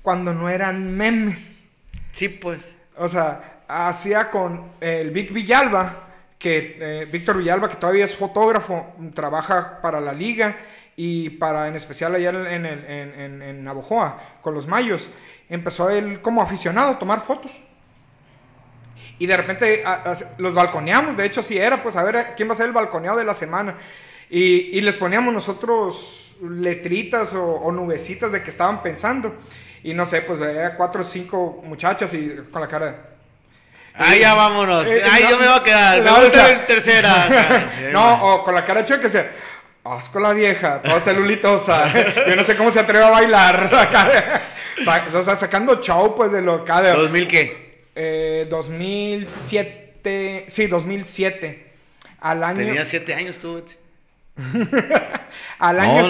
cuando no eran memes. Sí, pues. O sea, hacía con el Vic Villalba, que eh, Víctor Villalba, que todavía es fotógrafo, trabaja para la liga y para, en especial allá en, en, en, en Navojoa, con los mayos, empezó él como aficionado a tomar fotos. Y de repente a- a- los balconeamos, de hecho sí era, pues a ver quién va a ser el balconeado de la semana. Y, y les poníamos nosotros letritas o, o nubecitas de que estaban pensando. Y no sé, pues veía cuatro o cinco muchachas y con la cara... de, Ah, ya vámonos. Eh, Ay, no, yo me voy a quedar. Me voy a o tercera. [laughs] No, o con la cara chueca que sea, asco la vieja, toda celulitosa. [laughs] Yo no sé cómo se atreve a bailar. [laughs] O sea, sacando show, pues, de lo acá de... ¿2000 qué? Eh, 2007, sí, 2007. Al año, Tenía 7 años tú. [laughs] al, año,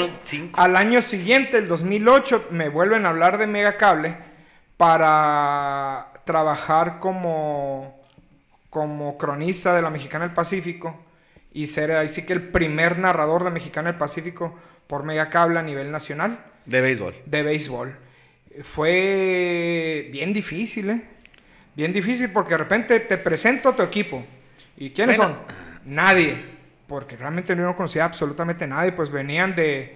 al año siguiente, el 2008, me vuelven a hablar de Megacable para trabajar como, como cronista de la Mexicana del Pacífico y ser ahí sí que el primer narrador de Mexicana del Pacífico por Megacable a nivel nacional De béisbol. de béisbol. Fue bien difícil, ¿eh? Bien difícil porque de repente te presento a tu equipo. ¿Y quiénes Bueno. son? Nadie. Porque realmente no conocía absolutamente nadie. Pues venían de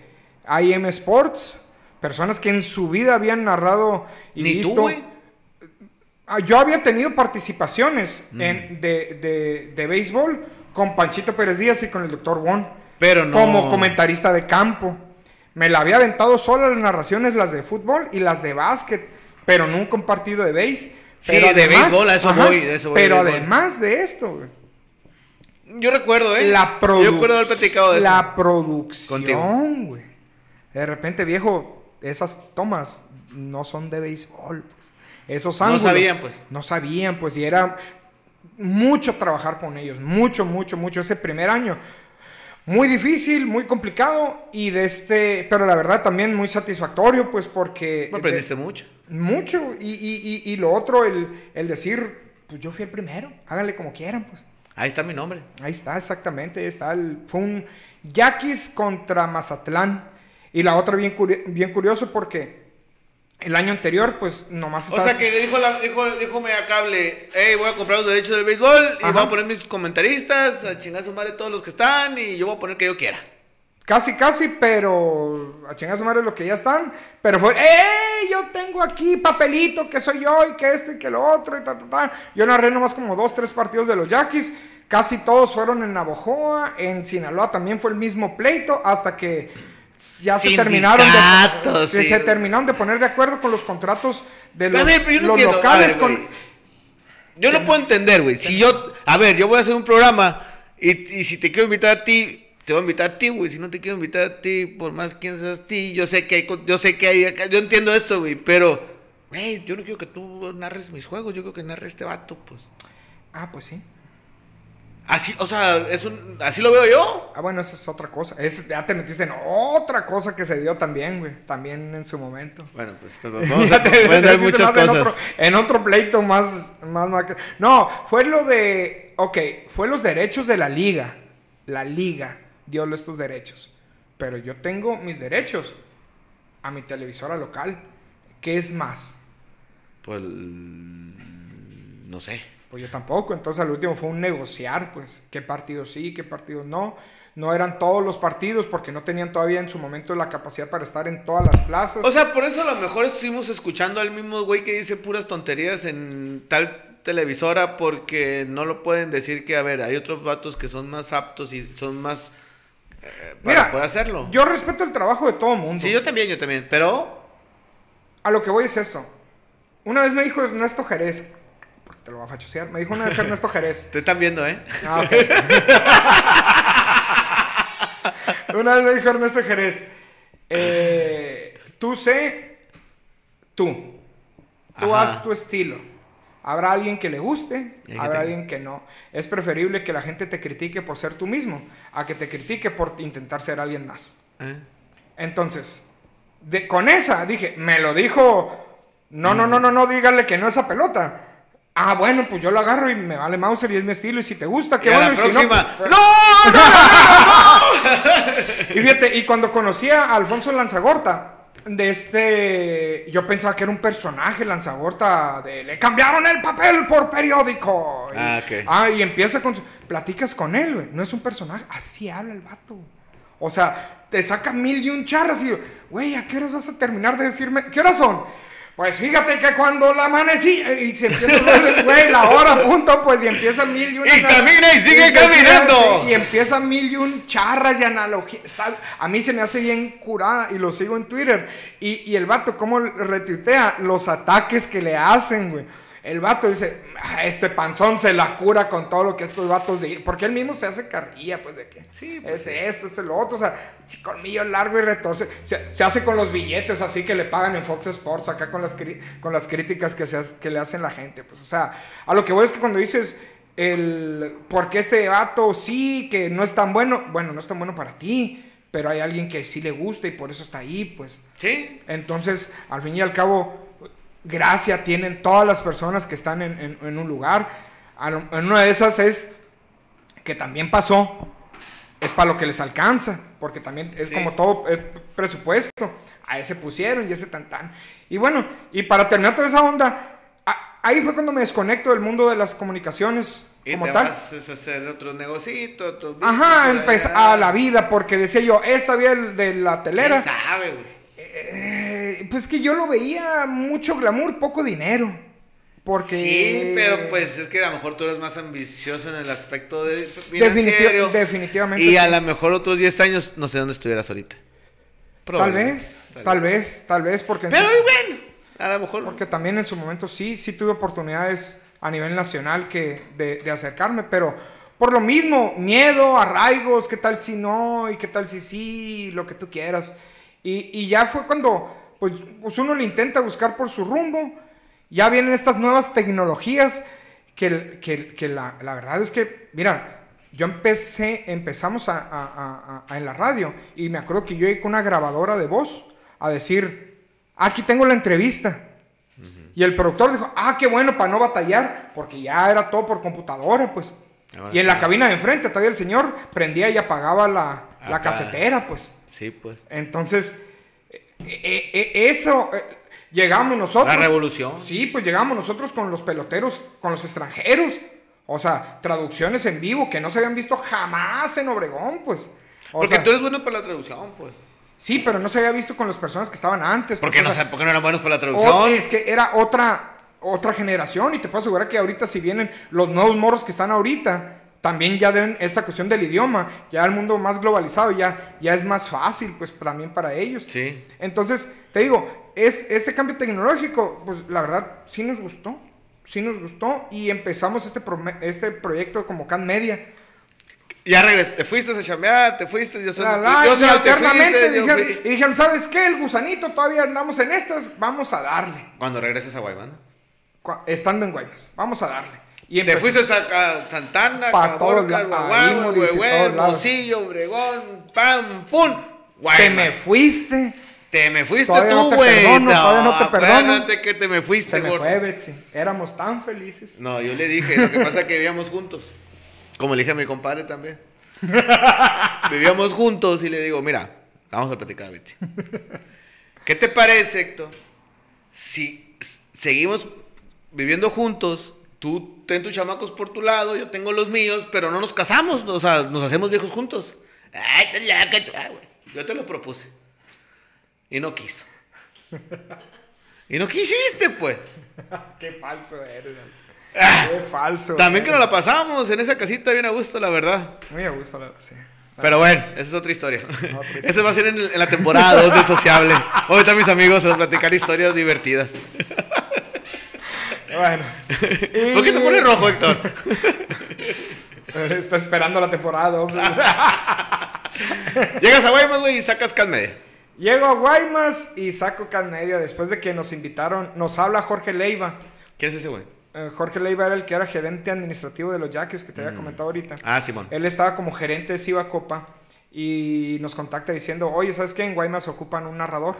IM Sports, personas que en su vida habían narrado y Ni visto. tú, güey. Ah, Yo había tenido participaciones Mm. en- de, de- de béisbol con Panchito Pérez Díaz y con el doctor Won Pero no. como comentarista de campo. Me la había aventado solo las narraciones, las de fútbol y las de básquet, pero nunca un partido de béis. Sí, de béisbol, a eso voy, eso voy, Pero además de esto, güey, Yo recuerdo, ¿eh? la, Yo recuerdo haber platicado de la eso. producción, güey. De repente, viejo, esas tomas no son de béisbol. pues. Esos No ángulos. sabían, pues. No sabían, pues, y era mucho trabajar con ellos, mucho, mucho, mucho. Ese primer año, muy difícil, muy complicado, y de este, pero la verdad también muy satisfactorio, pues, porque... Me aprendiste mucho. Mucho, y, y, y, y lo otro, el, el decir, pues yo fui el primero, háganle como quieran, pues. Ahí está mi nombre. Ahí está, exactamente, ahí está. El, fue un Yaquis contra Mazatlán. Y la otra bien, bien curioso porque el año anterior, pues nomás O estás... sea que dijo, la, dijo, dijo Megacable, hey, voy a comprar los derechos del béisbol y Ajá. voy a poner mis comentaristas, a chingar a su madre todos los que están y yo voy a poner que yo quiera. Casi, casi, pero a chingar a su madre lo que ya están. Pero fue, ¡eh! Yo tengo aquí papelito que soy yo y que esto y que lo otro y ta, ta, ta. Yo narré nomás como dos, tres partidos de los Yaquis. Casi todos fueron en Navojoa. En Sinaloa también fue el mismo pleito hasta que ya se terminaron de, sí. se terminaron de poner de acuerdo con los contratos de los, ver, yo no los locales. ver, con... güey. Yo no puedo entender, güey. Si yo, a ver, yo voy a hacer un programa y, y si te quiero invitar a ti, te voy a invitar a ti, güey. Si no te quiero invitar a ti, por más quién seas ti, yo sé que hay, yo sé que hay acá, yo entiendo esto, güey, pero, güey, yo no quiero que tú narres mis juegos, yo quiero que narre este vato, pues. Ah, pues sí. Así, o sea, es un, así lo veo yo. Ah, bueno, esa es otra cosa. Es, ya te metiste en otra cosa que se dio también, güey. También en su momento. Bueno, pues, vamos [laughs] a te- pueden dar muchas en otro, en otro pleito más, más, más No, fue lo de. Ok, fue los derechos de la liga. La liga dio estos derechos. Pero yo tengo mis derechos a mi televisora local. ¿Qué es más? Pues, no sé. Pues yo tampoco. Entonces al último fue un negociar, pues, qué partidos sí, qué partidos no. No eran todos los partidos porque no tenían todavía en su momento la capacidad para estar en todas las plazas. O sea, por eso a lo mejor estuvimos escuchando al mismo güey que dice puras tonterías en tal televisora porque no lo pueden decir que, a ver, hay otros vatos que son más aptos y son más... eh, para Mira, poder hacerlo. Yo respeto el trabajo de todo mundo. Sí, yo también, yo también, pero... A lo que voy es esto. Una vez me dijo Ernesto Jerez, te lo va a fachosear, me dijo una vez Ernesto Jerez. Te están viendo, ¿eh? Ah, ok. [laughs] una vez me dijo Ernesto Jerez, eh, tú sé, tú, tú Ajá. haz tu estilo, Habrá alguien que le guste, habrá alguien que no. Es preferible que la gente te critique por ser tú mismo, a que te critique por intentar ser alguien más. ¿Eh? Entonces, de, con esa dije, me lo dijo, no, no, no, no, no, dígale que no esa pelota. Ah, bueno, pues yo lo agarro y me vale Mauser y es mi estilo y si te gusta, qué bueno. la y si no, próxima. pues- ¡No! [laughs] y fíjate, y cuando conocí a Alfonso Lanzagorta, de este, yo pensaba que era un personaje Lanzagorta de le cambiaron el papel por periódico. Y, Ah, ok. ah, y empieza con su, platicas con él, güey, no es un personaje, así habla el vato. O sea, te saca mil y un charras y güey, ¿a qué horas vas a terminar de decirme? ¿Qué horas son? Pues fíjate que cuando la amanecí y se empieza güey, la hora, [laughs] punto, pues y empieza mil y un Y camina y sigue caminando. y empieza mil y un charras y analogías. A mí se me hace bien curada y lo sigo en Twitter. Y, y el vato, ¿cómo retuitea los ataques que le hacen, güey? El vato dice, "Ah, este panzón se la cura con todo lo que estos vatos de... Porque él mismo se hace carrilla, pues, de que... Sí, pues, este, este, este, lo otro. O sea, colmillo largo y retorce. Se, se hace con los billetes así que le pagan en Fox Sports, acá con las, con las críticas que, se hace- que le hacen la gente. Pues, o sea, a lo que voy es que cuando dices... El, porque este vato sí, que no es tan bueno, bueno, no es tan bueno para ti, pero hay alguien que sí le gusta y por eso está ahí, pues. Sí. Entonces, al fin y al cabo, gracia tienen todas las personas que están en, en- en un lugar. En una de esas es que también pasó, es para lo que les alcanza, porque también es Sí. como todo eh, presupuesto. A ese pusieron y ese tan tan. Y bueno, y para terminar toda esa onda, a- ahí fue cuando me desconecto del mundo de las comunicaciones Y como te tal. vas a hacer otro negocito, otro Ajá, empezar a la vida, porque decía yo, esta vida de la telera. ¿Quién sabe, güey? Eh, pues que yo lo veía mucho glamour, poco dinero. Porque. Sí, pero pues es que a lo mejor tú eres más ambicioso en el aspecto de Definitiv- definitivamente. Y a lo mejor otros 10 años no sé dónde estuvieras ahorita. Tal vez, tal vez, tal vez, porque. Pero su- bueno, a lo mejor. Porque también en su momento sí, sí tuve oportunidades a nivel nacional que de, de acercarme, pero por lo mismo, miedo, arraigos, qué tal si no, y qué tal si sí, lo que tú quieras. Y, y ya fue cuando pues, pues uno le intenta buscar por su rumbo, ya vienen estas nuevas tecnologías que, que, que la, la verdad es que, mira, yo empecé, empezamos a, a- en la radio y me acuerdo que yo llegué con una grabadora de voz a decir, aquí tengo la entrevista. Y el productor dijo, ah, qué bueno, para no batallar, porque ya era todo por computadora, pues. Ahora y en la cabina de enfrente todavía el señor prendía y apagaba la, la Acá. casetera, pues. Sí, pues. Entonces, eh, eh, eh, eso, eh, llegamos nosotros. La revolución. Sí, pues llegamos nosotros con los peloteros, con los extranjeros. O sea, traducciones en vivo que no se habían visto jamás en Obregón, pues. O Porque sea, tú eres bueno para la traducción, pues. Sí, pero no se había visto con las personas que estaban antes. ¿Por pues, qué o no, sea, sé- por qué no eran buenos para la o- traducción? es que era otra, otra generación y te puedo asegurar que ahorita si vienen los nuevos morros que están ahorita, también ya deben esta cuestión del idioma, ya el mundo más globalizado, ya, ya es más fácil pues también para ellos. Sí. Entonces, te digo, es, este cambio tecnológico, pues la verdad sí nos gustó, sí nos gustó y empezamos este, este proyecto como Can Media. Ya regresé. Te fuiste a chambear, te fuiste. Yo la, yo y soy el te alternamente fuiste, yo dijeron, y dijeron, ¿sabes qué? El gusanito, todavía andamos en estas, vamos a darle. Cuando regreses a Guaymán. Cua- estando en Guaymas. Vamos a darle. Y Te fuiste a, Santana, Caborca, Guaguán, Huehuel. Hermosillo, Obregón, pam, pum. Te Guaymas. me fuiste. Te me fuiste Todavía no tú, te güey. perdono, todavía no te perdono. que te me fuiste, Se me gordo. fue, Betsy. Éramos tan felices. No, yo le dije, lo que pasa es que vivíamos juntos. Como le dije a mi compadre también. [laughs] vivíamos juntos y le digo, mira, vamos a platicar, Betty. ¿Qué te parece, Héctor? Si seguimos viviendo juntos, tú ten tus chamacos por tu lado, yo tengo los míos, pero no nos casamos, o sea, nos hacemos viejos juntos. Ay, güey. Yo te lo propuse. Y no quiso. Y no quisiste, pues. [laughs] Qué falso eres. Ah, Qué falso. También que nos la pasamos en esa casita bien a gusto, la verdad. Muy a gusto, la sí. Pero bueno, esa es otra historia. [laughs] Historia. Esa va a ser en, en la temporada 2 del Sociable. Ahorita mis amigos a platicar historias divertidas. [laughs] Bueno. [laughs] ¿Por qué te pones rojo, Héctor? [laughs] Está esperando la temporada 2. [laughs] Llegas a Guaymas, güey, y sacas Calmedia. Llego a Guaymas y saco Can Media después de que nos invitaron. Nos habla Jorge Leiva. ¿Quién es ese güey? eh, Jorge Leiva era el que era gerente administrativo de los Yaques, que te había comentado ahorita. Ah, Simón. Él estaba como gerente de Siva Copa y nos contacta diciendo, oye, ¿sabes qué? En Guaymas ocupan un narrador.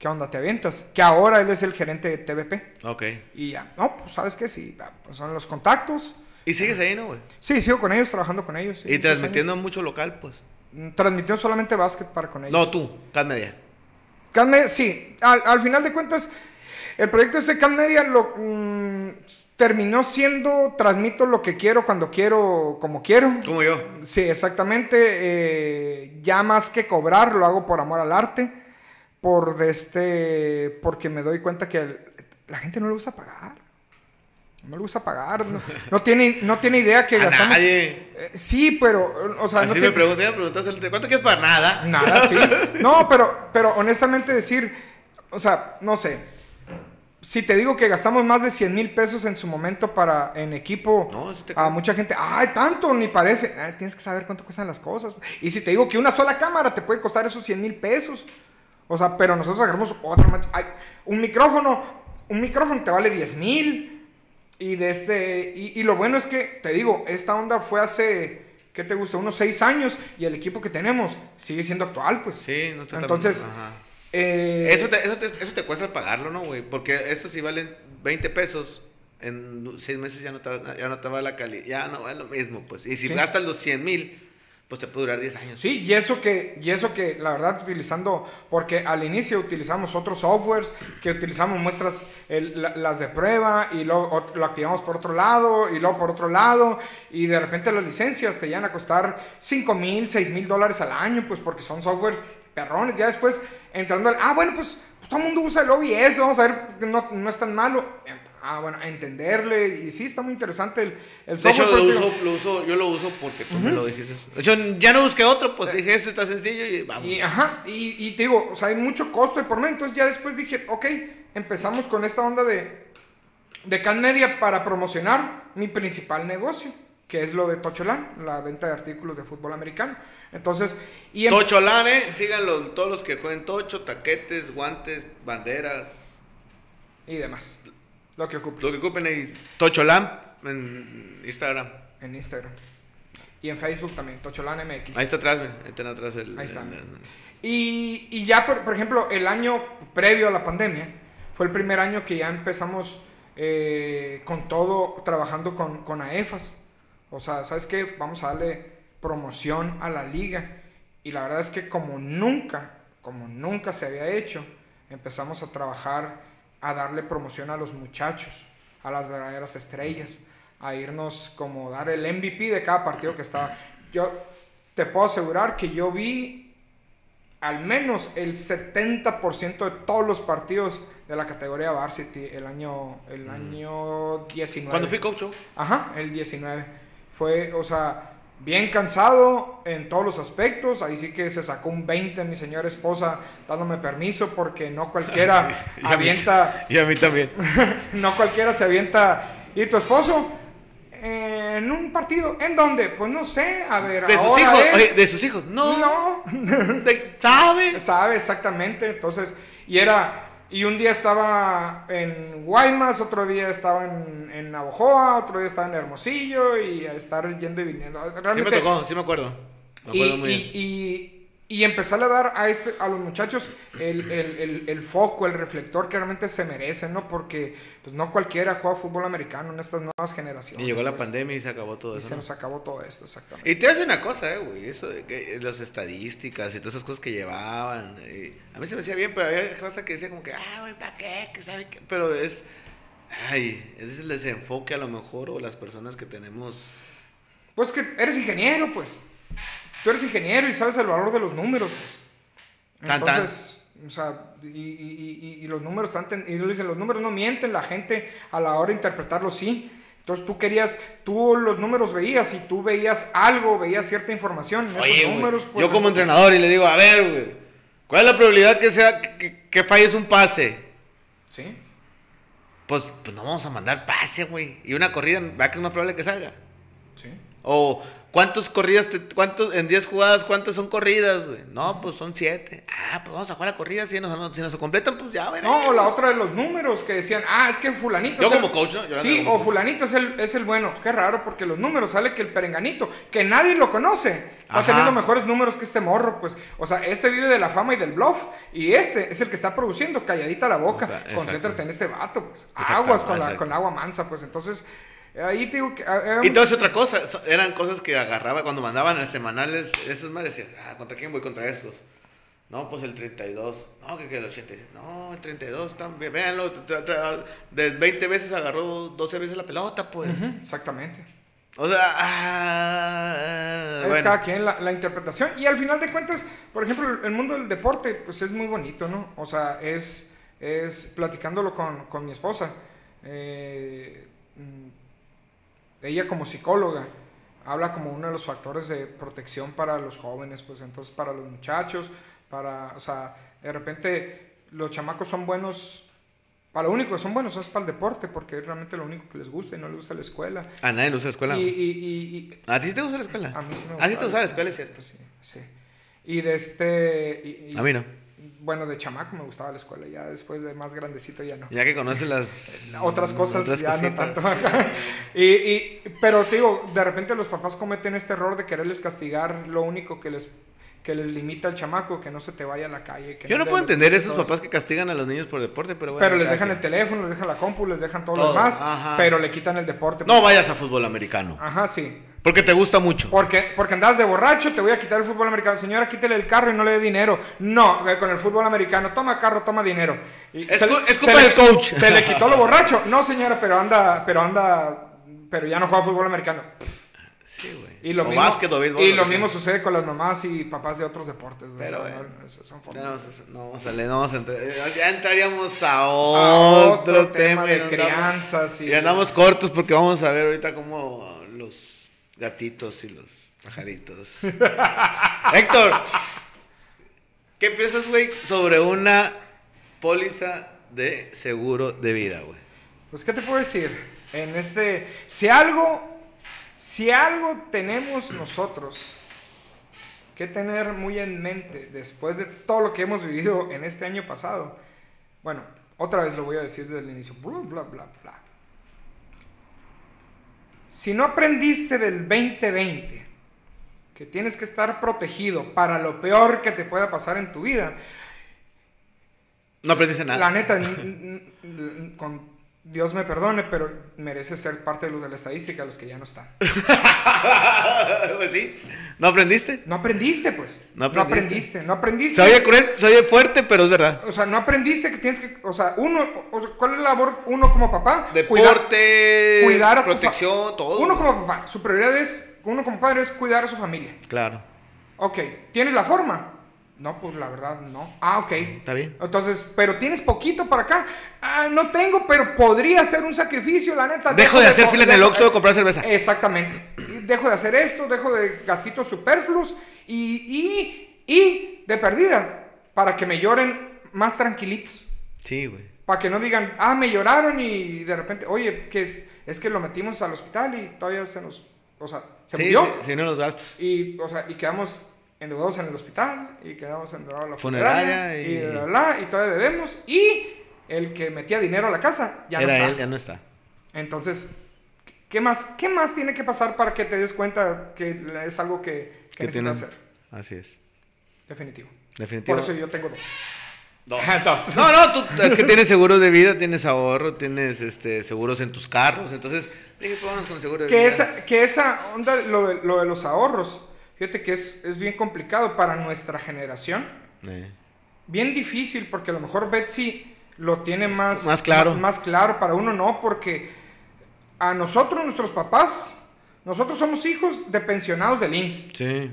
¿Qué onda? ¿Te avientas? Que ahora él es el gerente de TVP. Ok. Y ya, no, pues sabes qué, sí, pues son los contactos. ¿Y sigues ahí, no, güey? Sí, sigo con ellos, trabajando con ellos. sí, y transmitiendo mucho local, pues. años. Mm, Transmitiendo solamente básquet para con ellos. No, tú, Cat Media. Cat Media, sí, al, al final de cuentas, el proyecto este Cat Media lo, mm, terminó siendo, transmito lo que quiero, cuando quiero, como quiero. Como yo. Sí, exactamente. eh, ya más que cobrar, lo hago por amor al arte. Por de este. Porque me doy cuenta que el- la gente no le gusta pagar. No le gusta pagar. No, no tiene, no tiene idea que A gastamos. nadie. Eh, sí, pero. O sea, Así no me tiene- pregunté, el- ¿cuánto quieres para nada? Nada, sí. [laughs] No, pero, pero honestamente decir, o sea, no sé. Si te digo que gastamos más de 100 mil pesos en su momento para en equipo, No, te a mucha gente, ay, tanto, ni parece. Ay, tienes que saber cuánto cuestan las cosas. Y si te digo que una sola cámara te puede costar esos 100 mil pesos. O sea, pero nosotros agarramos otra. mach- ay, un micrófono, un micrófono te vale 10 mil. Y de este, y, y lo bueno es que, te digo, esta onda fue hace, ¿qué te gusta? Unos 6 años y el equipo que tenemos sigue siendo actual, pues. Sí, no está tan- Entonces, ajá. eh, Eso te, eso, te, eso te cuesta pagarlo, ¿no, güey? Porque estos si valen 20 pesos, en seis meses ya no te, ya no te va la calidad, ya no va lo mismo, pues. Y si Sí. gastas los 100 mil, pues te puede durar 10 años. Sí, y eso que, y eso que la verdad utilizando, porque al inicio utilizamos otros softwares, que utilizamos muestras las de prueba y luego lo activamos por otro lado y luego por otro lado y de repente las licencias te llegan a costar 5 mil, 6 mil dólares al año, pues porque son softwares perrones. Ya después entrando al, ah, bueno, pues, pues todo el mundo usa el OBS, vamos a ver, no, no es tan malo. Ah, bueno, a entenderle y sí, está muy interesante el, el De software. hecho, lo uso, lo uso, yo lo uso porque tú me lo dijiste. De ya no busqué otro, pues dije, este está sencillo y vamos. Y, ajá, y, y te digo, o sea, hay mucho costo de por medio. Entonces ya después dije, ok, empezamos con esta onda de, de Can Media para promocionar mi principal negocio, que es lo de Tocholán, la venta de artículos de fútbol americano. Entonces, y em- Tocholán, eh, síganlo, todos los que jueguen tocho, taquetes, guantes, banderas, y demás, lo que ocupo lo que ocupen ahí. Tocholán en Instagram. en Instagram. Y en Facebook también, Tocholán MX. Ahí está atrás, ven, ahí está atrás el... Ahí está. el- el- Y, y ya, por, por ejemplo, el año previo a la pandemia, fue el primer año que ya empezamos eh, con todo, trabajando con, con AEFAS. O sea, ¿sabes qué? Vamos a darle promoción a la liga. Y la verdad es que como nunca, como nunca se había hecho, empezamos a trabajar, a darle promoción a los muchachos, a las verdaderas estrellas, a irnos como dar el MVP de cada partido que estaba. Yo te puedo asegurar que yo vi al menos el 70% de todos los partidos de la categoría Varsity el año, el año 19. Cuando fui coach. Ajá, el 19. Fue, o sea, bien cansado en todos los aspectos. Ahí sí que se sacó un 20 mi señora esposa dándome permiso porque no cualquiera [laughs] Y a mí- [laughs] avienta, Y a mí también. [laughs] no cualquiera se avienta. ¿Y tu esposo? "Eh, En un partido. ¿En dónde? Pues no sé. A ver, De sus hijos, es- oye, de sus hijos. No, No. De- ¿Sabes? Sabe exactamente, entonces, y era, y un día estaba en Guaymas, otro día estaba en, en Navojoa, otro día estaba en Hermosillo, y a estar yendo y viniendo. Sí me Realmente, tocó, sí me acuerdo. Me y, acuerdo muy bien. y- y empezarle a dar a, este, a los muchachos el, el- el- el foco, el reflector que realmente se merecen, ¿no? Porque pues no cualquiera juega fútbol americano en estas nuevas generaciones. Y llegó la pues, pandemia y se acabó todo Y eso. se ¿no? nos acabó todo esto, exactamente. Y te hace una cosa, eh, güey, eso de que eh, las estadísticas y todas esas cosas que llevaban. eh, a mí se me hacía bien, pero había raza que decía como que, ah, güey, ¿para qué? ¿Qué sabe qué? Pero es, ay, ese es el desenfoque a lo mejor o las personas que tenemos. Pues que eres ingeniero, pues. Tú eres ingeniero y sabes el valor de los números, pues. Tan, tan. Entonces, o sea, y, y- y- y los números están, ten- y le dicen, los números no mienten, la gente a la hora de interpretarlos sí. Entonces tú querías, tú los números veías y tú veías algo, veías cierta información. Oye, números, pues, yo como entrenador y le digo, a ver, güey, ¿cuál es la probabilidad que sea que, que falles un pase? Sí, Pues, pues no vamos a mandar pase, güey. Y una corrida, ¿va que es más probable que salga? sí. O ¿cuántos corridas, te- cuántos, en 10 jugadas, cuántas son corridas, güey? No, pues son 7. Ah, pues vamos a jugar a corridas, si nos, si nos completan, pues ya veremos. No, o la otra de los números que decían, ah, es que fulanito. Yo como coach, ¿no? Yo sí, o coach. fulanito es el, es el bueno. Qué raro, porque los números sale que el perenganito, que nadie lo conoce, Ajá. teniendo mejores números que este morro, pues. O sea, este vive de la fama y del bluff, y este es el que está produciendo, calladita la boca. Exacto. Concéntrate en este vato, pues. Aguas con, la, con agua mansa, pues. Entonces, ahí te digo que. ah, Y todo es otra cosa, eran cosas que agarraba cuando mandaban a semanales, esas madres decías, ah, ¿contra quién voy? Contra estos. No, pues el 32. No, que, que el 86. No, el 32 también. Véanlo, de 20 veces agarró 12 veces la pelota, pues. Exactamente. O sea, ah, Es bueno. cada quien la, la interpretación. Y al final de cuentas, por ejemplo, el mundo del deporte, pues es muy bonito, ¿no? O sea, es, es platicándolo con, con mi esposa. eh, ella como psicóloga habla como uno de los factores de protección para los jóvenes, pues entonces para los muchachos, para, o sea, de repente los chamacos son buenos, para lo único que son buenos es para el deporte, porque es realmente lo único que les gusta y no les gusta la escuela. A nadie le gusta la escuela. Y, y- y- ¿A ti sí te gusta la escuela? a mí sí me ¿A ti te gusta la escuela, es cierto? Sí, sí. Y de este... y- A mí no. Bueno, de chamaco me gustaba la escuela, ya después de más grandecito ya no. Ya que conoces las... [laughs] Otras cosas otras ya no tanto. [laughs] y, y- pero te digo, de repente los papás cometen este error de quererles castigar lo único que les, que les limita al chamaco, que no se te vaya a la calle. Que Yo no puedo entender esos papás que castigan a los niños por deporte, pero bueno. Pero les dejan el teléfono, les dejan la compu, les dejan todo, lo demás, ajá. pero le quitan el deporte. No vayas a fútbol americano. Ajá, sí. Porque te gusta mucho. Porque, porque andas de borracho, te voy a quitar el fútbol americano. Señora, quítele el carro y no le dé dinero. No, eh, con el fútbol americano, toma carro, toma dinero. Y Es se es culpa del coach. Se le quitó lo [laughs] borracho. No, señora, pero anda, pero anda, pero ya no juega fútbol americano. Sí, güey. Y lo, o mismo, básquet, o béisbol, y lo mismo sucede con las mamás y papás de otros deportes. güey. Pero, O sea, bueno. no, son formas. no, no no eh, Ya entraríamos a A otro, tema. de y andamos- crianzas y, Y andamos cortos porque vamos a ver ahorita cómo los gatitos y los pajaritos. [laughs] Héctor, ¿qué piensas, güey, sobre una póliza de seguro de vida, güey? Pues, ¿qué te puedo decir? En este, si algo, si algo tenemos nosotros que tener muy en mente después de todo lo que hemos vivido en este año pasado, bueno, otra vez lo voy a decir desde el inicio, bla, bla, bla, bla. Si no aprendiste del 2020 que tienes que estar protegido para lo peor que te pueda pasar en tu vida, No aprendiste nada. la neta, [laughs] con Dios me perdone, pero mereces ser parte de los de la estadística, los que ya no están. [laughs] pues sí. ¿No aprendiste? No aprendiste, pues. No No aprendiste. aprendiste. No aprendiste. Se oye cruel, se oye fuerte, pero es verdad. O sea, no aprendiste que tienes que. O sea, uno. o sea, ¿Cuál es la labor uno como papá? Deporte, cuidar protección, todo. Uno como papá, su prioridad es. Uno como padre es cuidar a su familia. Claro, Ok, ¿tienes la forma? No, pues la verdad no. Ah, ok. está bien. Entonces, pero tienes poquito para acá. Ah, no tengo, pero podría ser un sacrificio, la neta. Dejo de hacer fila en el dejo- Oxxo de comprar cerveza. Exactamente. Dejo de hacer esto, dejo de gastitos superfluos y, y, y de perdida para que me lloren más tranquilitos. Sí, güey. Para que no digan, ah, me lloraron y de repente, oye, que es, es que lo metimos al hospital y todavía se nos, o sea, se Sí, murió. sí, sí, no los gastos. Y, o sea, y quedamos endeudados en el hospital y quedamos endeudados en la Funeraria y- y, bla, bla, y todavía debemos. Y el que metía dinero a la casa ya no está. él, ya no está. Entonces, ¿qué más, ¿qué más tiene que pasar para que te des cuenta que es algo que, que Que necesitas tienen- hacer? Así es. Definitivo. Definitivo. Por eso yo tengo dos. Dos. [laughs] Dos. No, no, tú es que tienes seguro de vida, tienes ahorro, tienes este seguros en tus carros, entonces dije, vámonos con seguro de Que vida. esa, que esa onda, lo de, lo de los ahorros, fíjate que es, es bien complicado para nuestra generación. Eh, Bien difícil, porque a lo mejor Betsy lo tiene más, Más claro. Más claro, para uno no, porque a nosotros, nuestros papás, nosotros somos hijos de pensionados del IMSS. Sí.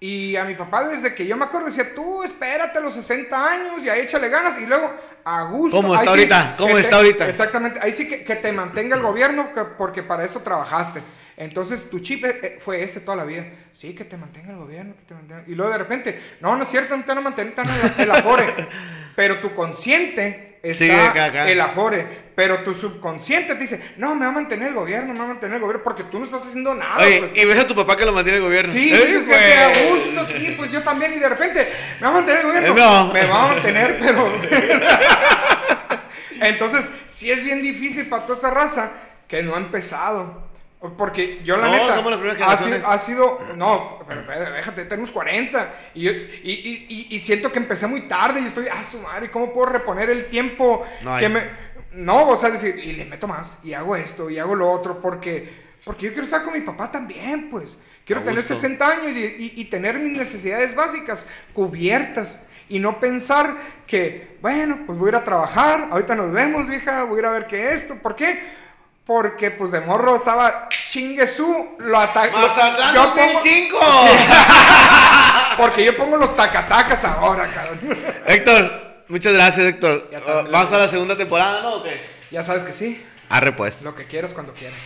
Y a mi papá, desde que yo me acuerdo, decía, tú espérate a los 60 años y ahí échale ganas. Y luego, a gusto. ¿Cómo ahí está sí, ahorita? ¿Cómo está te- ahorita? Exactamente. Ahí sí que, que te mantenga el gobierno, que- porque para eso trabajaste. Entonces, tu chip eh, fue ese toda la vida. Sí, que te mantenga el gobierno, que te mantenga... Y luego de repente, no, no es cierto, no te van a mantener tan el, el afore. [laughs] Pero tu consciente está el afore, pero tu subconsciente te dice, no, me va a mantener el gobierno, me va a mantener el gobierno, porque tú no estás haciendo nada. Oye, pues". y ves a tu papá que lo mantiene el gobierno. Sí, Eh, dices que gusto, sí, pues yo también, y de repente, ¿me va a mantener el gobierno? No. Me va a mantener, pero... [laughs] Entonces, sí es bien difícil para toda esa raza que no ha empezado. Porque yo la No, neta... somos ha sido, generaciones. ha sido- No, pero, pero déjate, tenemos 40. Y, yo- y, y- siento que empecé muy tarde y estoy... Ah, su madre, ¿cómo puedo reponer el tiempo No hay. que me... No, o sea, decir, y le meto más, y hago esto, y hago lo otro, porque... Porque yo quiero estar con mi papá también, pues. Quiero tener gusto. 60 años y, y- y tener mis necesidades básicas cubiertas. Y no pensar que, bueno, pues voy a ir a trabajar, ahorita nos vemos, vieja, voy a ir a ver qué es esto. ¿Por qué? Porque pues de morro estaba chingue su, lo ataca. Mazatlán yo pongo- 2005. [laughs] Porque yo pongo los tacatacas ahora, cabrón. Héctor, muchas gracias, Héctor. Ya está. Uh, ¿Vas a la segunda temporada, no? ¿O qué? ya sabes que sí, Arre, pues. lo que quieras cuando quieras.